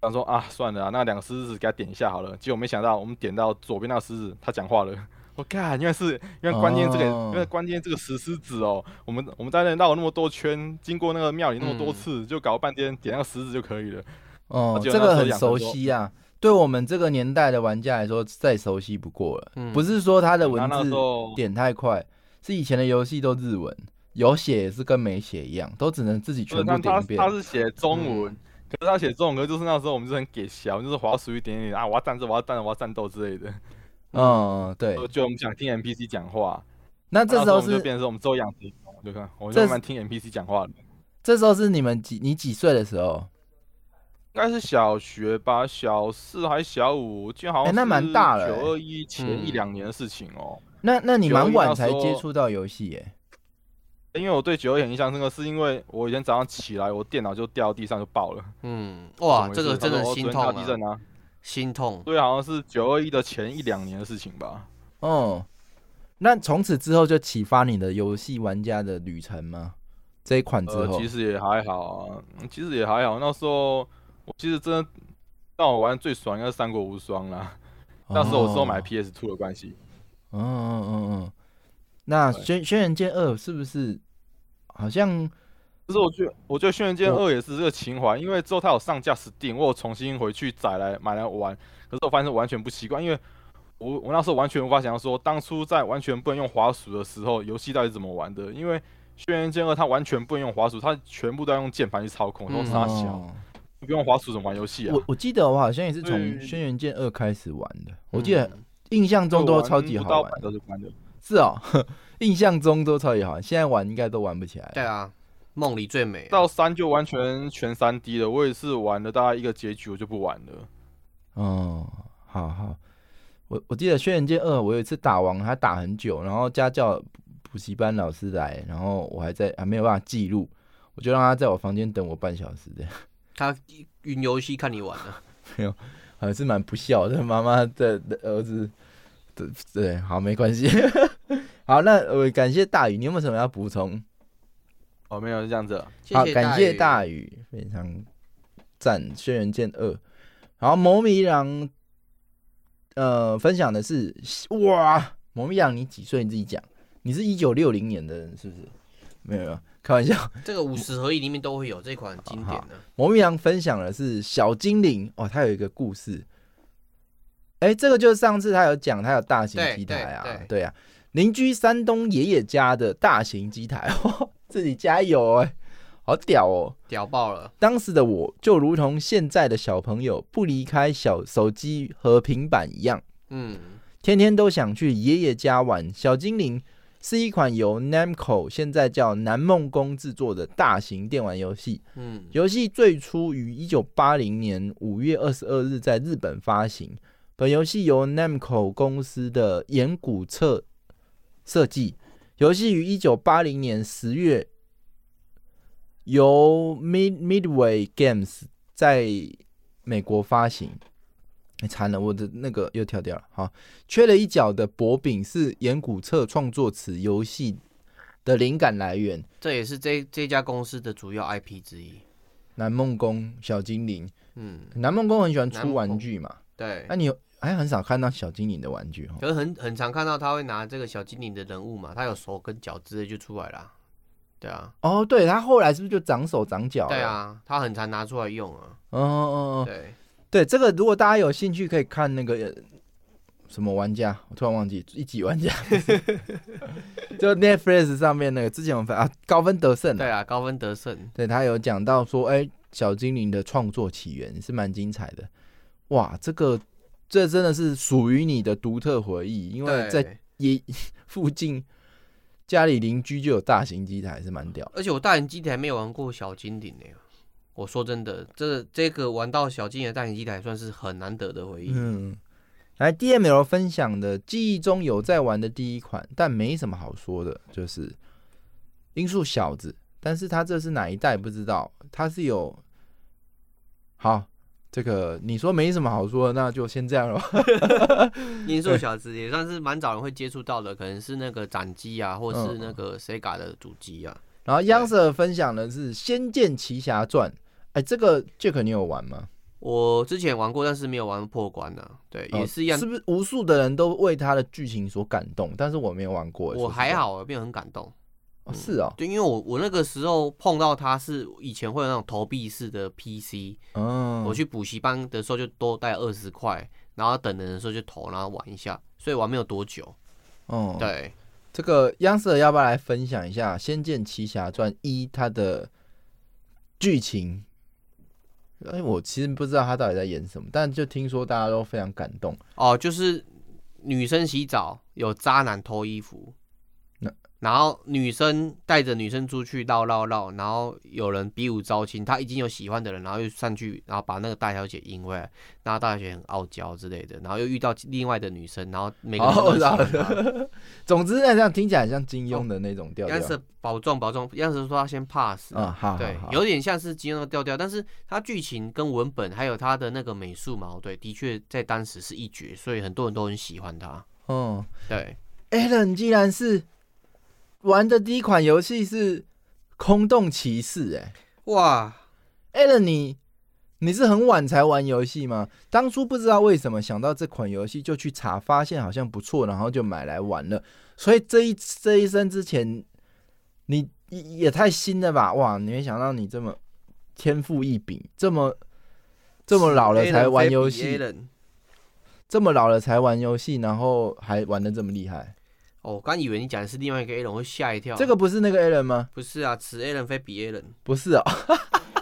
想说啊，算了啊，那两个狮子给他点一下好了。结果没想到，我们点到左边那个狮子，他讲话了。我看，原来是因为关键这个，因为关键这个石狮子哦，我们我们在那绕了那么多圈，经过那个庙里那么多次，就搞了半天点那个石子就可以了。哦，这个很熟悉啊，对我们这个年代的玩家来说再熟悉不过了。嗯不是说它的文字点太快，是以前的游戏都日文，有写也是跟没写一样，都只能自己全部他他点一遍。他是写中文，可是他写中文，歌就是那时候我们就是很给小，就是滑鼠一点点啊，我要战斗，我要战斗，我要战斗之类的，嗯，对。就就我们想听 NPC 讲话。那这时候是我们就变成是我们之后养成，我就看我就慢慢听 NPC 讲话了。这时候是你们几你几岁的时候？应该是小学吧，小四还是小五，我记得好像欸那蛮大了欸九二一前嗯一两年的事情哦、那那你蛮晚才接触到游戏耶？因为我对九二很印象深刻，是因为我以前早上起来，我电脑就掉地上就爆了。嗯，哇，这个真的心痛啊！心痛。对，好像是九二一的前一两年的事情吧。哦，那从此之后就启发你的游戏玩家的旅程吗？这一款之呃，后，其实也还好啊，嗯其实也还好。那时候我其实真的让我玩最爽应该是《三国无双》啦。那时候我是买 PS Two 的关系。嗯嗯嗯嗯。那对轩轩辕剑二是不是好像可是我觉得，我觉得《轩辕剑二》也是这个情怀，因为之后它有上架 Steam，我有重新回去载来买来玩。可是我发现是完全不习惯，因为我我那时候完全无法想象说，当初在完全不能用滑鼠的时候，游戏到底怎么玩的？因为《轩辕剑二》它完全不能用滑鼠，它全部都要用键盘去操控，都差小，哦不用滑鼠怎么玩游戏啊我？我记得我好像也是从《轩辕剑二》开始玩的，我记得嗯印象中都超级好玩百。都是关的。是哦，[LAUGHS] 印象中都超级好玩，现在玩应该都玩不起来。对啊，梦里最美啊。到三就完全全三 D 了，我也是玩了大概一个结局，我就不玩了。哦，好好，我我记得《轩辕剑二》，我有一次打完还打很久，然后家教补习班老师来，然后我还在还没有办法记录，我就让他在我房间等我半小时这样，他云游戏看你玩了，没有还是蛮不孝的。妈妈的的儿子，对对，好没关系。[LAUGHS] 好，那我感谢大宇，你有没有什么要补充？哦，没有是这样子了。好，感谢大宇，非常赞《轩辕剑二》。然后魔迷郎，呃，分享的是哇，魔迷郎，你几岁？你自己讲。你是一九六零年的人是不是？没有没有，开玩笑。这个五十合一里面都会有这款经典的。魔迷郎分享的是小精灵哦，他有一个故事。哎，这个就是上次他有讲，他有大型机台啊，对啊，邻居山东爷爷家的大型机台，哦、自己加油哎，好屌哦！屌爆了！当时的我就如同现在的小朋友不离开小手机和平板一样，嗯，天天都想去爷爷家玩。小精灵是一款由 Namco 现在叫南梦宫制作的大型电玩游戏。嗯，游戏最初于一九八零年五月二十二日在日本发行。本游戏由 Namco 公司的岩谷彻设计。游戏于一九八零年十月由 Mid Midway Games 在美国发行。哎，惨了，我的那个又跳掉了。好，缺了一角的薄饼是岩谷彻创作此游戏的灵感来源。这也是这这家公司的主要 IP 之一。南梦宫小精灵，嗯，南梦宫很喜欢出玩具嘛？对那、。你有还很少看到小精灵的玩具哦。可是很很常看到他会拿这个小精灵的人物嘛，他有手跟脚之类就出来啦。对啊，哦，对，他后来是不是就长手长脚？对，啊，他很常拿出来用啊。哦哦哦，对，对，这个如果大家有兴趣，可以看那个呃什么玩家，我突然忘记一级玩家，[LAUGHS] 就 Netflix 上面那个之前我们啊高分得胜对，啊，高分得胜。对他有讲到说，哎，小精灵的创作起源是蛮精彩的。哇，这个这真的是属于你的独特回忆，因为在对，也 [LAUGHS] 附近家里邻居就有大型机台，是蛮屌的。而且我大型机台没有玩过小精灵呢。我说真的，这这个玩到小精灵的大型机台算是很难得的回忆。嗯，来 DML 分享的记忆中有在玩的第一款，但没什么好说的，就是《音速小子》，但是他这是哪一代不知道，他是有好。这个你说没什么好说的，那就先这样了。[LAUGHS] 音速小子也算是蛮早人会接触到的，可能是那个掌机啊，或是那个 Sega 的主机啊。然后央 Sir 分享的是《仙剑奇侠传》，哎，这个 Jack 你有玩吗？我之前玩过，但是没有玩破关呢、啊。对，也是一样。是不是无数的人都为他的剧情所感动？但是我没有玩过。我还好，没有很感动。哦是哦，对，因为我我那个时候碰到他是以前会有那种投币式的 PC，嗯，我去补习班的时候就多带二十块，然后等人的时候就投，然后玩一下，所以玩没有多久。哦，对，这个央视要不要来分享一下《仙剑奇侠传一》它的剧情？哎，我其实不知道他到底在演什么，但就听说大家都非常感动。哦，就是女生洗澡有渣男脱衣服。然后女生带着女生出去绕绕绕，然后有人比武招亲，他已经有喜欢的人，然后又上去，然后把那个大小姐赢回来，然后大小姐很傲娇之类的，然后又遇到另外的女生，然后每个人都喜欢他。哦、总之，那这样听起来像金庸的那种调调。但是保重保重，要是说他先 pass 啊、对，有点像是金庸的调调，但是他剧情跟文本还有他的那个美术嘛，对，的确在当时是一绝，所以很多人都很喜欢他。嗯，对。Alan 既然是。玩的第一款游戏是《空洞骑士》哎，哇，Alan 你你是很晚才玩游戏吗？当初不知道为什么想到这款游戏就去查，发现好像不错，然后就买来玩了。所以这一这一生之前，你也太新了吧？哇，你没想到你这么天赋异禀，这么这么老了才玩游戏，这么老了才玩游戏，然后还玩的这么厉害。哦，我刚以为你讲的是另外一个 A 人，会吓一跳。这个不是那个 A 人吗？不是啊，此 A 人非彼 A 人。不是哦，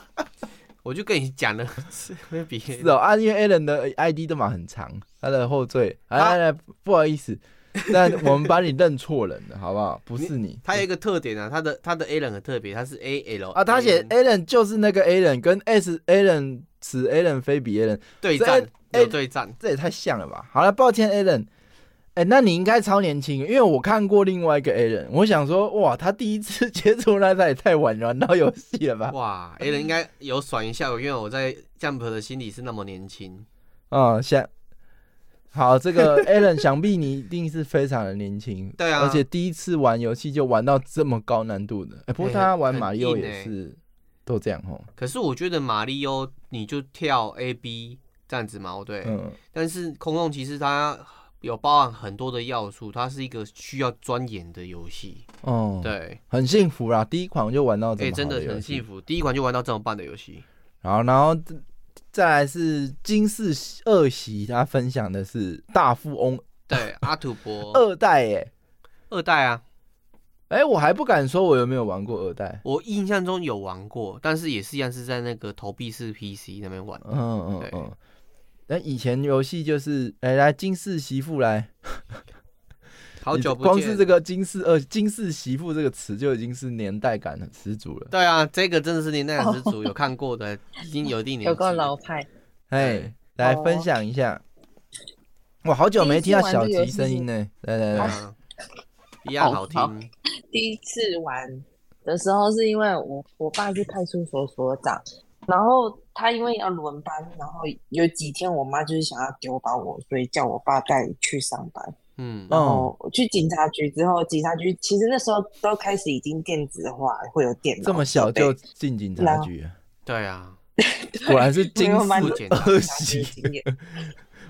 [LAUGHS] 我就跟你讲了，[LAUGHS] 是非彼 A 人。是哦，啊，因为 A 人的 ID 都嘛很长，他的后缀。来来来，不好意思，[LAUGHS] 但我们把你认错人了，好不好？不是你。他有一个特点啊，他的他的 A 人很特别，他是 A L 啊，他写 A 人就是那个 A 人，跟 S A 人此 A 人非彼 A 人对战，有对战，这也太像了吧？好了，抱歉 A 人。哎、欸，那你应该超年轻，因为我看过另外一个 A 人，我想说，哇，他第一次 [LAUGHS] 接触那他也太晚玩到游戏了吧？哇，A 人应该有爽一下，因为我在 Jump 的心里是那么年轻。嗯，想好这个 [LAUGHS] A 人，想必你一定是非常的年轻，对啊，而且第一次玩游戏就玩到这么高难度的。哎、欸，不过他玩马里奥也是都这样哦、欸。可是我觉得马里奥你就跳 A B 这样子嘛，对，嗯，但是空洞骑士他。有包含很多的要素，它是一个需要钻研的游戏。哦，对，很幸福啦，第一款我就玩到这么好的游戏。哎、欸，真的很幸福，第一款就玩到这么棒的游戏。然后，然后再来是金氏二喜，他分享的是大富翁，对，阿土伯二代，耶，二代啊，哎、欸，我还不敢说我有没有玩过二代，我印象中有玩过，但是也是一样是在那个投币式 PC 那边玩的。嗯嗯嗯。那以前游戏就是，哎、欸，来金氏媳妇来，[LAUGHS] 好久不见，光是这个金氏呃金氏媳妇这个词就已经是年代感很十足了。对啊，这个真的是年代感十足，有看过的，已经有一定年纪。有够老派。哎，来分享一下。我，好久没听到小吉声音呢。来来来，一样好听。第一次玩的时候是因为我我爸是派出所所长。然后他因为要轮班，然后有几天我妈就是想要丢包我，所以叫我爸带去上班。嗯，然后去警察局之后，警察局其实那时候都开始已经电子化，会有电脑。这么小就进警察局？对啊，[LAUGHS] 果然是 [LAUGHS] 金氏二喜。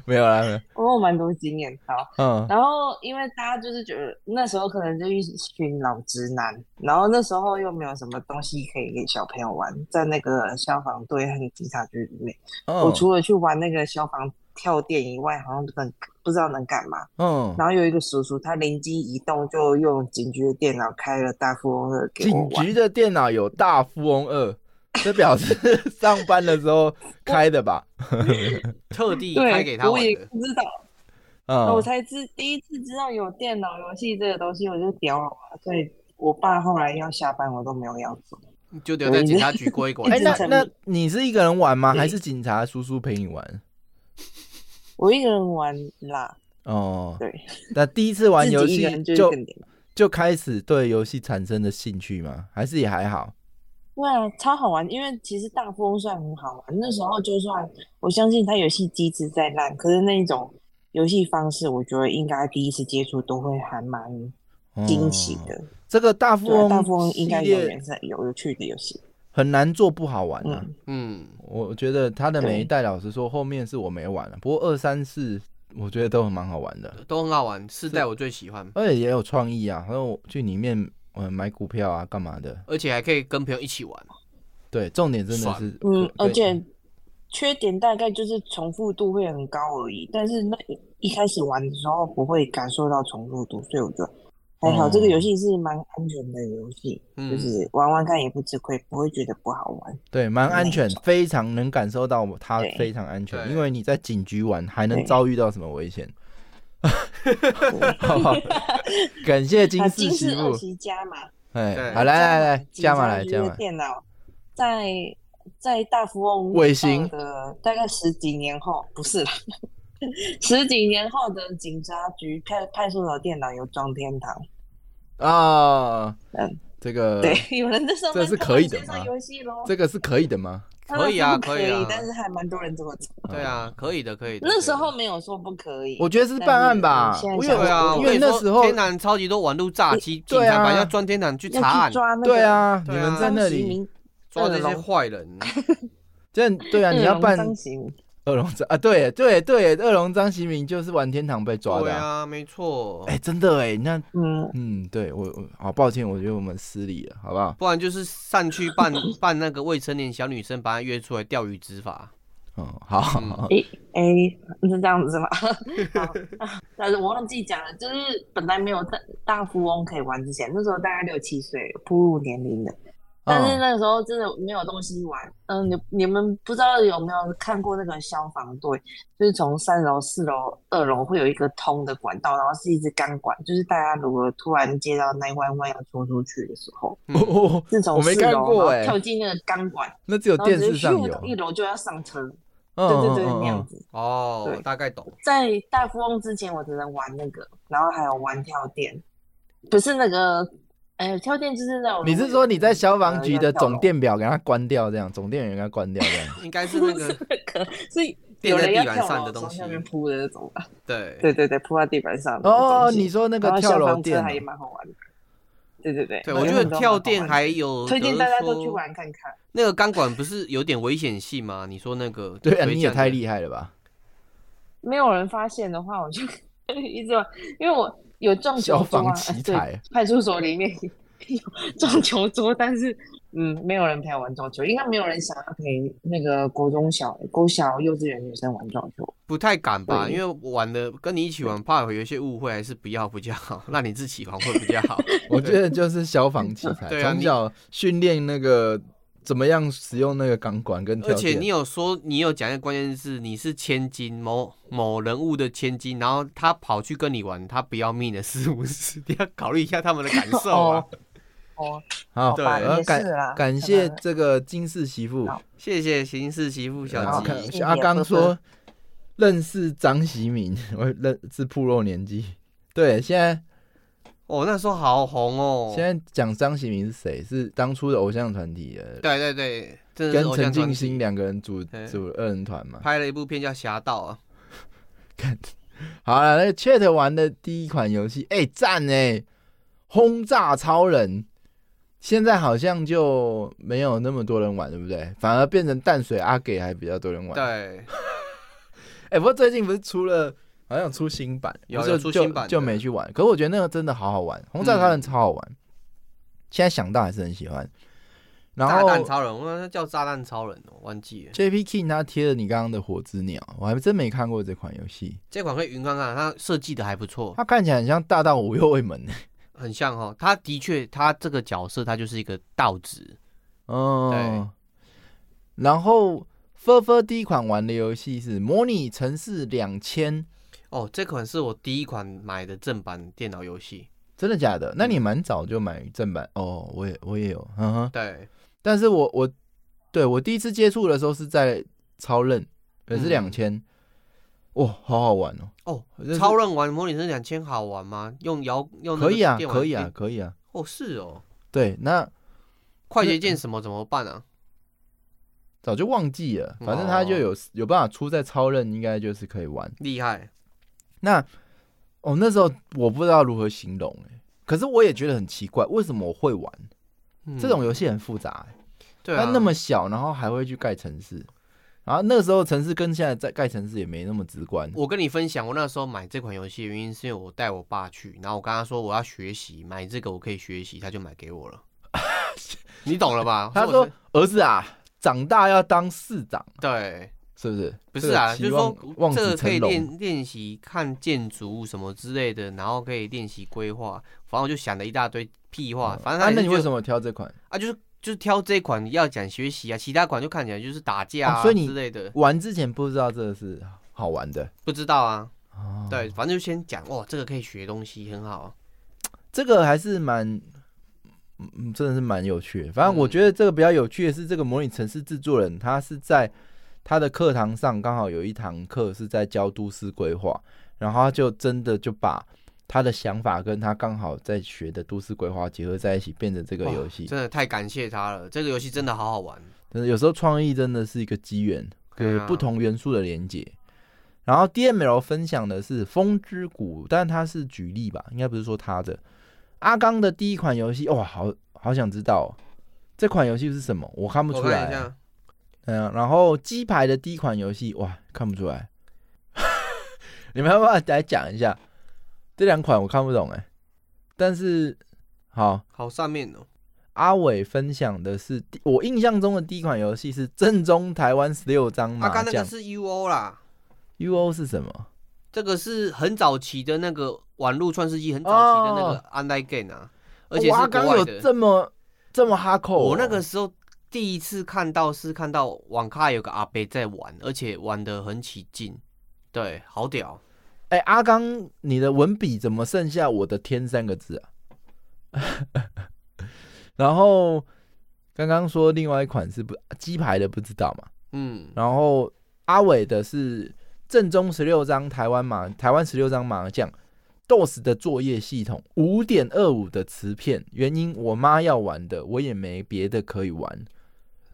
[LAUGHS] 没有啦，我有蛮多经验，好，嗯，然后因为大家就是觉得那时候可能就一群老直男，然后那时候又没有什么东西可以给小朋友玩，在那个消防队和警察局里面，哦、我除了去玩那个消防跳电以外，好像能不知道能干嘛，嗯、哦，然后有一个叔叔，他灵机一动，就用警局的电脑开了大富翁二给我玩。警局的电脑有大富翁二。这表示 [LAUGHS] 上班的时候开的吧？[LAUGHS] 特地开给他玩的。我也不知道，嗯，我才知第一次知道有电脑游戏这个东西，我就屌了。所以我爸后来要下班，我都没有要走，就留在警察局过一过。哎，那那你是一个人玩吗？还是警察叔叔陪你玩？我一个人玩啦。哦，对。那第一次玩游戏就就开始对游戏产生的兴趣吗？还是也还好？对啊，超好玩，因为其实大富翁算很好玩。那时候就算我相信它游戏机制再烂，可是那一种游戏方式，我觉得应该第一次接触都会还蛮惊奇的。哦、这个大富翁，大富翁应该永远是有有趣的游戏，很难做不好玩啊。嗯，我觉得他的每一代，老实说，后面是我没玩了。不过二三四，我觉得都很蛮好玩的，都很好玩。四代我最喜欢，而且也有创意啊。然后去里面。嗯买股票啊干嘛的，而且还可以跟朋友一起玩。对，重点真的是嗯，而且缺点大概就是重复度会很高而已。但是那一开始玩的时候不会感受到重复度，所以我觉得还好。这个游戏是蛮安全的游戏，嗯，就是玩玩看也不吃亏，不会觉得不好玩。对，蛮安全，非常能感受到它非常安全，因为你在警局玩还能遭遇到什么危险。好好，感谢金氏媳妇。加码，哎，好来来来加码来加码。电脑。在在大富翁尾行。的大概十几年后，不是了，十几年后的警察局派派出所电脑有装天堂。啊，嗯，这个对，有人在上面这是可以的吗？这个是可以的吗？可以啊，可以，但是还蛮多人这么做。对啊，可以的，可以的。那时候没有说不可以，我觉得是办案吧。对啊，因为那时候天南超级多网络诈欺，警察把要钻天南去查案，对啊，你们在那里。抓这些坏人，[LAUGHS] 这对啊，你要办恶龙张 [LAUGHS] 啊，对对对，恶龙张锡民就是玩天堂被抓的，对啊，没错，哎，真的哎，那嗯嗯，对我我好抱歉，我觉得我们失礼了，好不好？不然就是上去扮扮 [LAUGHS] 那个未成年小女生，把她约出来钓鱼执法。嗯，好，哎哎，是这样子吗？[LAUGHS] 但是我忘记讲了，就是本来没有大大富翁可以玩之前，那时候大概六七岁，步入年龄的。但是那个时候真的没有东西玩，嗯、呃，你你们不知道有没有看过那个消防队，就是从三楼、四楼、二楼会有一个通的管道，然后是一支钢管，就是大家如果突然接到那弯弯要冲出去的时候，嗯、是从四楼跳进那个钢管，那只有电视上有，一楼就要上车，对对对，那样子。哦，对，大概懂。在大富翁之前，我只能玩那个，然后还有玩跳电，不是那个。哎，跳电就是那种。你是说你在消防局的总电表给它关掉，这样总电源给它关掉，这样？[LAUGHS] 应该是那个，[LAUGHS] 是垫在地板上的东西，上面铺的那种吧？[LAUGHS] 对对对对，铺在地板上。哦，你说那个跳楼电还蛮好玩的。对对对，对我觉得跳电还有推荐大家都去玩看看。那个钢管不是有点危险性吗？你说那个？对啊，你也太厉害了吧！没有人发现的话，我就一直玩，因为我。有撞球桌啊！对，派出所里面有 [LAUGHS] 撞球桌，但是嗯，没有人陪我玩撞球，应该没有人想要陪那个国中小、国小、幼稚园女生玩撞球，不太敢吧？因为玩的跟你一起玩，怕有一些误会，还是不要比较好，[LAUGHS] 让你自己玩会比较好。我觉得就是消防器 [LAUGHS] 材，从小训练那个。怎么样使用那个钢管跟？而且你有说，你有讲一个关键是你是千金，某某人物的千金，然后他跑去跟你玩，他不要命的是不是？[LAUGHS] 你要考虑一下他们的感受啊。哦，好，对，感感谢这个金氏媳妇，谢谢金氏媳妇小姐。阿刚说认识张喜敏，[LAUGHS] 我认是铺露年纪。对，现在。哦，那时候好红哦！现在讲张喜明是谁？是当初的偶像团体的。对对对，跟陈进兴两个人组组二人团嘛。拍了一部片叫《侠盗》啊。[LAUGHS] 看，好了，那个 Chat 玩的第一款游戏，哎，赞哎！轰炸超人，现在好像就没有那么多人玩，对不对？反而变成淡水阿给还比较多人玩。对。[LAUGHS] 哎，不过最近不是出了？好像出新版，有有出新版就没去玩。可是我觉得那个真的好好玩，《轰炸超人》超好玩。嗯、现在想到还是很喜欢。然后炸弹超人，我说叫炸弹超人哦，忘记了。JP King 他贴了你刚刚的火之鸟，我还真没看过这款游戏。这款可以云看看，它设计的还不错。它看起来很像大盗五右卫门，很像哦。他的确，他这个角色他就是一个道子。嗯，对。然后，Fur Fur 第一款玩的游戏是《模拟城市两千》。哦，这款是我第一款买的正版电脑游戏，真的假的？那你蛮早就买正版、嗯、哦，我也我也有，嗯哼，对。但是我我对我第一次接触的时候是在超任，也是两千、嗯，哇，好好玩哦。哦，超任玩模拟是两千好玩吗？用摇用可以啊，可以啊，可以啊。哦，是哦。对，那快捷键什么怎么办啊？早就忘记了，反正他就有、哦、有办法出在超任，应该就是可以玩，厉害。那哦，那时候我不知道如何形容哎，可是我也觉得很奇怪，为什么我会玩、嗯、这种游戏很复杂哎？对、啊，它那么小，然后还会去盖城市，然后那个时候城市跟现在在盖城市也没那么直观。我跟你分享，我那时候买这款游戏的原因是因为我带我爸去，然后我跟他说我要学习，买这个我可以学习，他就买给我了。[LAUGHS] 你懂了吧？他说：“儿子啊，长大要当市长。”对，是不是？不是啊，就是说这个可以练练习看建筑物什么之类的，然后可以练习规划。反正我就想了一大堆屁话。反正他、啊、那你为什么挑这款啊？就是就是挑这款要讲学习啊，其他款就看起来就是打架啊，啊所以你之类的。玩之前不知道这个是好玩的，不知道啊。哦、对，反正就先讲哦，这个可以学东西，很好。这个还是蛮。嗯，真的是蛮有趣的。反正我觉得这个比较有趣的是，这个模拟城市制作人他是在他的课堂上刚好有一堂课是在教都市规划，然后他就真的就把他的想法跟他刚好在学的都市规划结合在一起，变成这个游戏。真的太感谢他了，这个游戏真的好好玩。真的有时候创意真的是一个机缘，有不同元素的连接。然后 DML 分享的是《风之谷》，但他是举例吧，应该不是说他的。阿刚的第一款游戏，哇，好好想知道这款游戏是什么，我看不出来。嗯，然后鸡排的第一款游戏，哇，看不出来。[LAUGHS] 你们要不要来讲一下？这两款我看不懂哎，但是好好上面哦。阿伟分享的是我印象中的第一款游戏是正宗台湾十六张麻将。阿刚那个是 UO 啦，UO 是什么？这个是很早期的那个网络创世纪，很早期的那个 online game 啊，而且是国外的。刚有这么这么哈扣。我那个时候第一次看到是看到网咖有个阿伯在玩，而且玩得很起劲，对，好屌。哎，阿刚，你的文笔怎么剩下我的天三个字啊？[LAUGHS] 然后刚刚说另外一款是不鸡排的，不知道嘛？嗯，然后阿伟的是。正宗十六张台湾麻台湾十六张麻将，DOS 的作业系统，五点二五的磁片。原因我妈要玩的，我也没别的可以玩。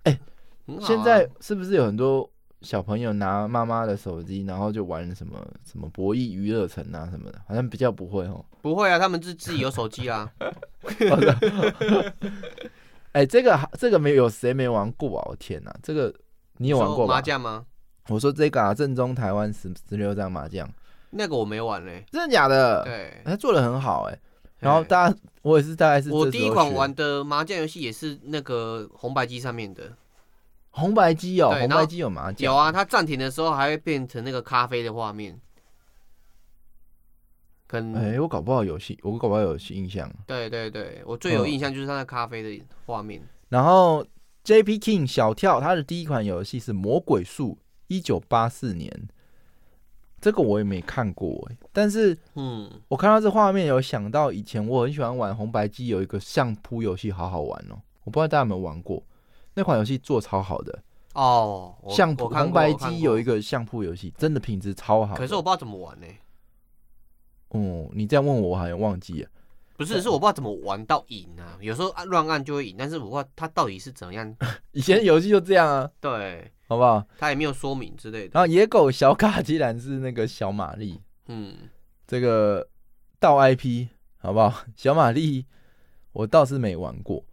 哎、欸，啊、现在是不是有很多小朋友拿妈妈的手机，然后就玩什么什么博弈娱乐城啊什么的？好像比较不会哦。不会啊，他们自自己有手机啊。[LAUGHS] [LAUGHS] 哎、欸，这个这个没有谁没玩过啊？我天哪，这个你有玩过麻将吗？我说这个啊，正宗台湾十十六张麻将，那个我没玩嘞，真的假的？对，他做的很好哎。然后大家，我也是大概是我第一款玩的麻将游戏也是那个红白机上面的，红白机哦，红白机有麻将，有啊，它暂停的时候还会变成那个咖啡的画面。跟哎，我搞不好游戏，我搞不好有印象。对对对，我最有印象就是它那咖啡的画面。然后 JP King 小跳他的第一款游戏是魔鬼树。一九八四年，这个我也没看过哎，但是，嗯，我看到这画面有想到以前我很喜欢玩红白机，有一个相扑游戏，好好玩哦。我不知道大家有没有玩过，那款游戏做超好的哦。相扑红白机有一个相扑游戏，真的品质超好。可是我不知道怎么玩呢。哦，你这样问我，我好像忘记了。不是，是我不知道怎么玩到赢啊。有时候按乱按就会赢，但是我不知道它到底是怎样。[LAUGHS] 以前游戏就这样啊。对。好不好？他也没有说明之类的。然后野狗小卡既然是那个小玛丽，嗯，这个盗 IP 好不好？[LAUGHS] 小玛丽我倒是没玩过。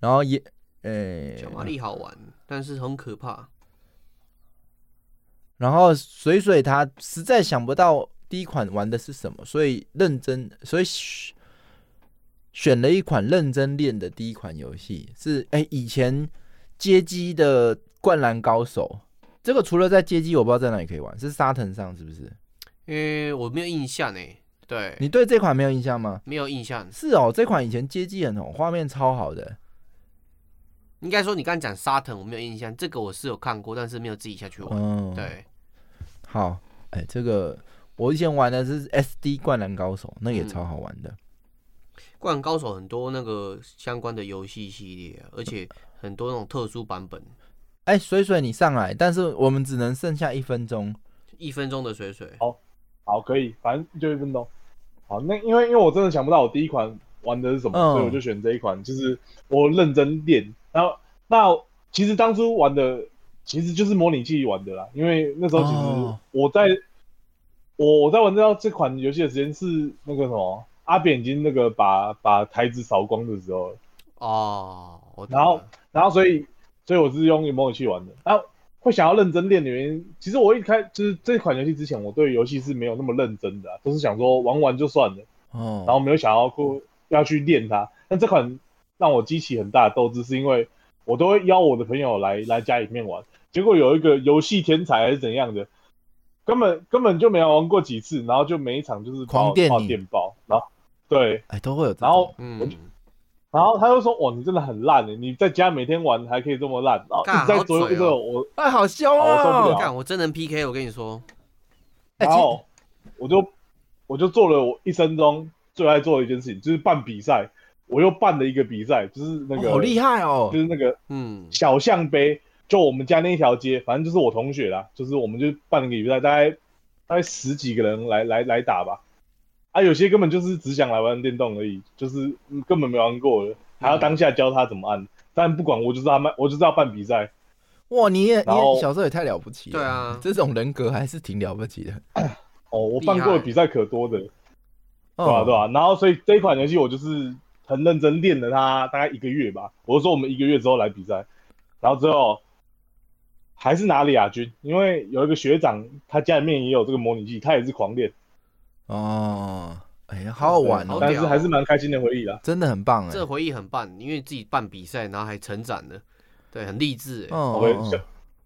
然后也，诶、欸，小玛丽好玩，但是很可怕。然后水水他实在想不到第一款玩的是什么，所以认真，所以选了一款认真练的第一款游戏是，哎、欸，以前街机的。灌篮高手，这个除了在街机，我不知道在哪里可以玩，是沙腾上是不是？因为我没有印象呢。对，你对这款没有印象吗？没有印象。是哦，这款以前街机很红，画面超好的。应该说你刚刚讲沙腾，我没有印象。这个我是有看过，但是没有自己下去玩。嗯，对。好，哎，这个我以前玩的是 SD 灌篮高手，那个、也超好玩的。嗯、灌篮高手很多那个相关的游戏系列，而且很多那种特殊版本。哎、欸，水水你上来，但是我们只能剩下一分钟，一分钟的水水。好，好，可以，反正就一分钟。好，那因为因为我真的想不到我第一款玩的是什么，嗯、所以我就选这一款，就是我认真练。然后那其实当初玩的其实就是模拟器玩的啦，因为那时候其实我在、哦、我我在玩到这款游戏的时间是那个什么阿扁已经那个把把台子扫光的时候哦，然后然后所以。所以我是用模拟器玩的，然后会想要认真练的原因，其实我一开就是这款游戏之前，我对游戏是没有那么认真的、啊，都是想说玩玩就算了，哦，然后没有想要过要去练它。但这款让我激起很大的斗志，是因为我都会邀我的朋友来来家里面玩，结果有一个游戏天才还是怎样的，根本根本就没有玩过几次，然后就每一场就是狂电电爆，然后对，哎，都会有，然后嗯。然后他就说：“哇，你真的很烂诶！你在家每天玩还可以这么烂，然后一直在左右这个我，哎，好凶啊！我受不了，干，我真能 PK，我跟你说。然后我就我就做了我一生中最爱做的一件事情，就是办比赛。我又办了一个比赛，就是那个好厉害哦，就是那个嗯小象杯，就我们家那一条街，反正就是我同学啦，就是我们就办了一个比赛，大概大概十几个人来来来打吧。”啊，有些根本就是只想来玩电动而已，就是根本没玩过的，还要当下教他怎么按。嗯、但不管，我就知道办，我就知道办比赛。哇，你也你也小时候也太了不起了。对啊，这种人格还是挺了不起的。[CLEARS THROAT] 哦，我办过的比赛可多的，对吧、啊？对吧、啊？然后，所以这一款游戏我就是很认真练了它大概一个月吧。我就说我们一个月之后来比赛，然后之后还是拿了亚军，因为有一个学长他家里面也有这个模拟器，他也是狂练。哦，哎呀，好好玩哦！但是还是蛮开心的回忆啦，真的很棒哎，这回忆很棒，因为自己办比赛，然后还成长了，对，很励志哎。哦，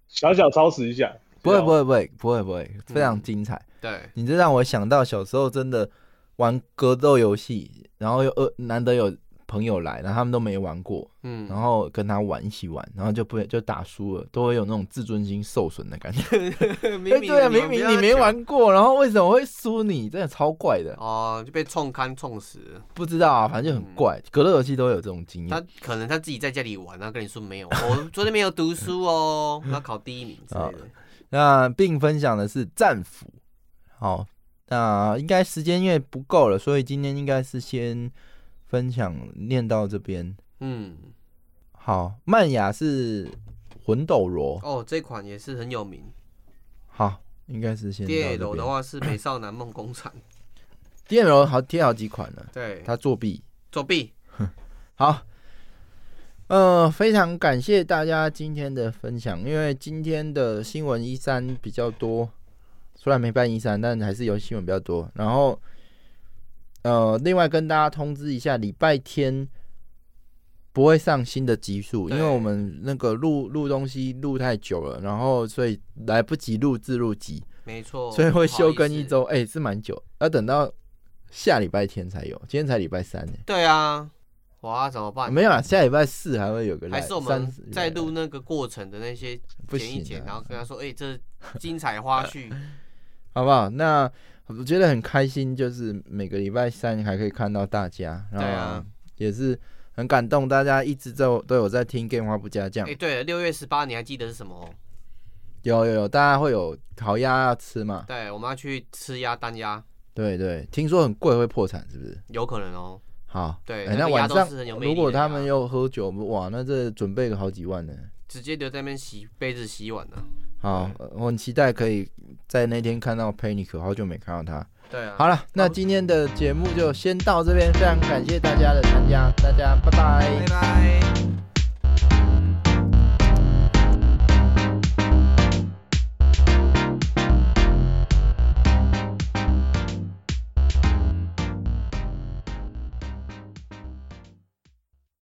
小小超时一下，不会不会不会不会不会，非常精彩。对，你这让我想到小时候真的玩格斗游戏，然后又呃难得有。朋友来，然后他们都没玩过，嗯，然后跟他玩一起玩，然后就不就打输了，都会有那种自尊心受损的感觉。[LAUGHS] 明明对啊，明明你没玩过，然后为什么会输你？真的超怪的哦，就被冲刊冲死。不知道啊，反正就很怪。嗯、格斗游戏都会有这种经验。他可能他自己在家里玩，然后跟你说没有，我昨天没有读书哦，[LAUGHS] 要考第一名之类的。那并分享的是战斧。好，那应该时间因为不够了，所以今天应该是先。分享念到这边，嗯，好，曼雅是魂斗罗哦，这款也是很有名。好，应该是先。DL 的话是美少男梦工厂，[COUGHS] DL 好贴好几款了，对，他作弊，作弊。[LAUGHS] 好，呃，非常感谢大家今天的分享，因为今天的新闻一三比较多，虽然没办一三，但还是有新闻比较多，然后。呃，另外跟大家通知一下，礼拜天不会上新的集数，因为我们那个录录东西录太久了，然后所以来不及录自录集，没错，所以会休更一周，哎、欸，是蛮久，要等到下礼拜天才有，今天才礼拜三呢。对啊，哇，怎么办？没有啊，下礼拜四还会有个，还是我们在录那个过程的那些剪一剪，然后跟他说，[LAUGHS] 哎、欸，这精彩花絮，[LAUGHS] 好不好？那。我觉得很开心，就是每个礼拜三还可以看到大家，然后也是很感动，大家一直都都有在听《电话不加酱》。哎，对了，六月十八你还记得是什么？有有有，大家会有烤鸭要吃嘛？对，我们要去吃鸭单鸭。对对，听说很贵，会破产，是不是？有可能哦。好，对，那晚上如果他们又喝酒，哇，那这准备个好几万呢。直接留在那边洗杯子、洗碗呢。好，我很期待可以在那天看到佩妮，可好久没看到他。对啊。好了，那今天的节目就先到这边，非常感谢大家的参加，大家拜拜。拜拜。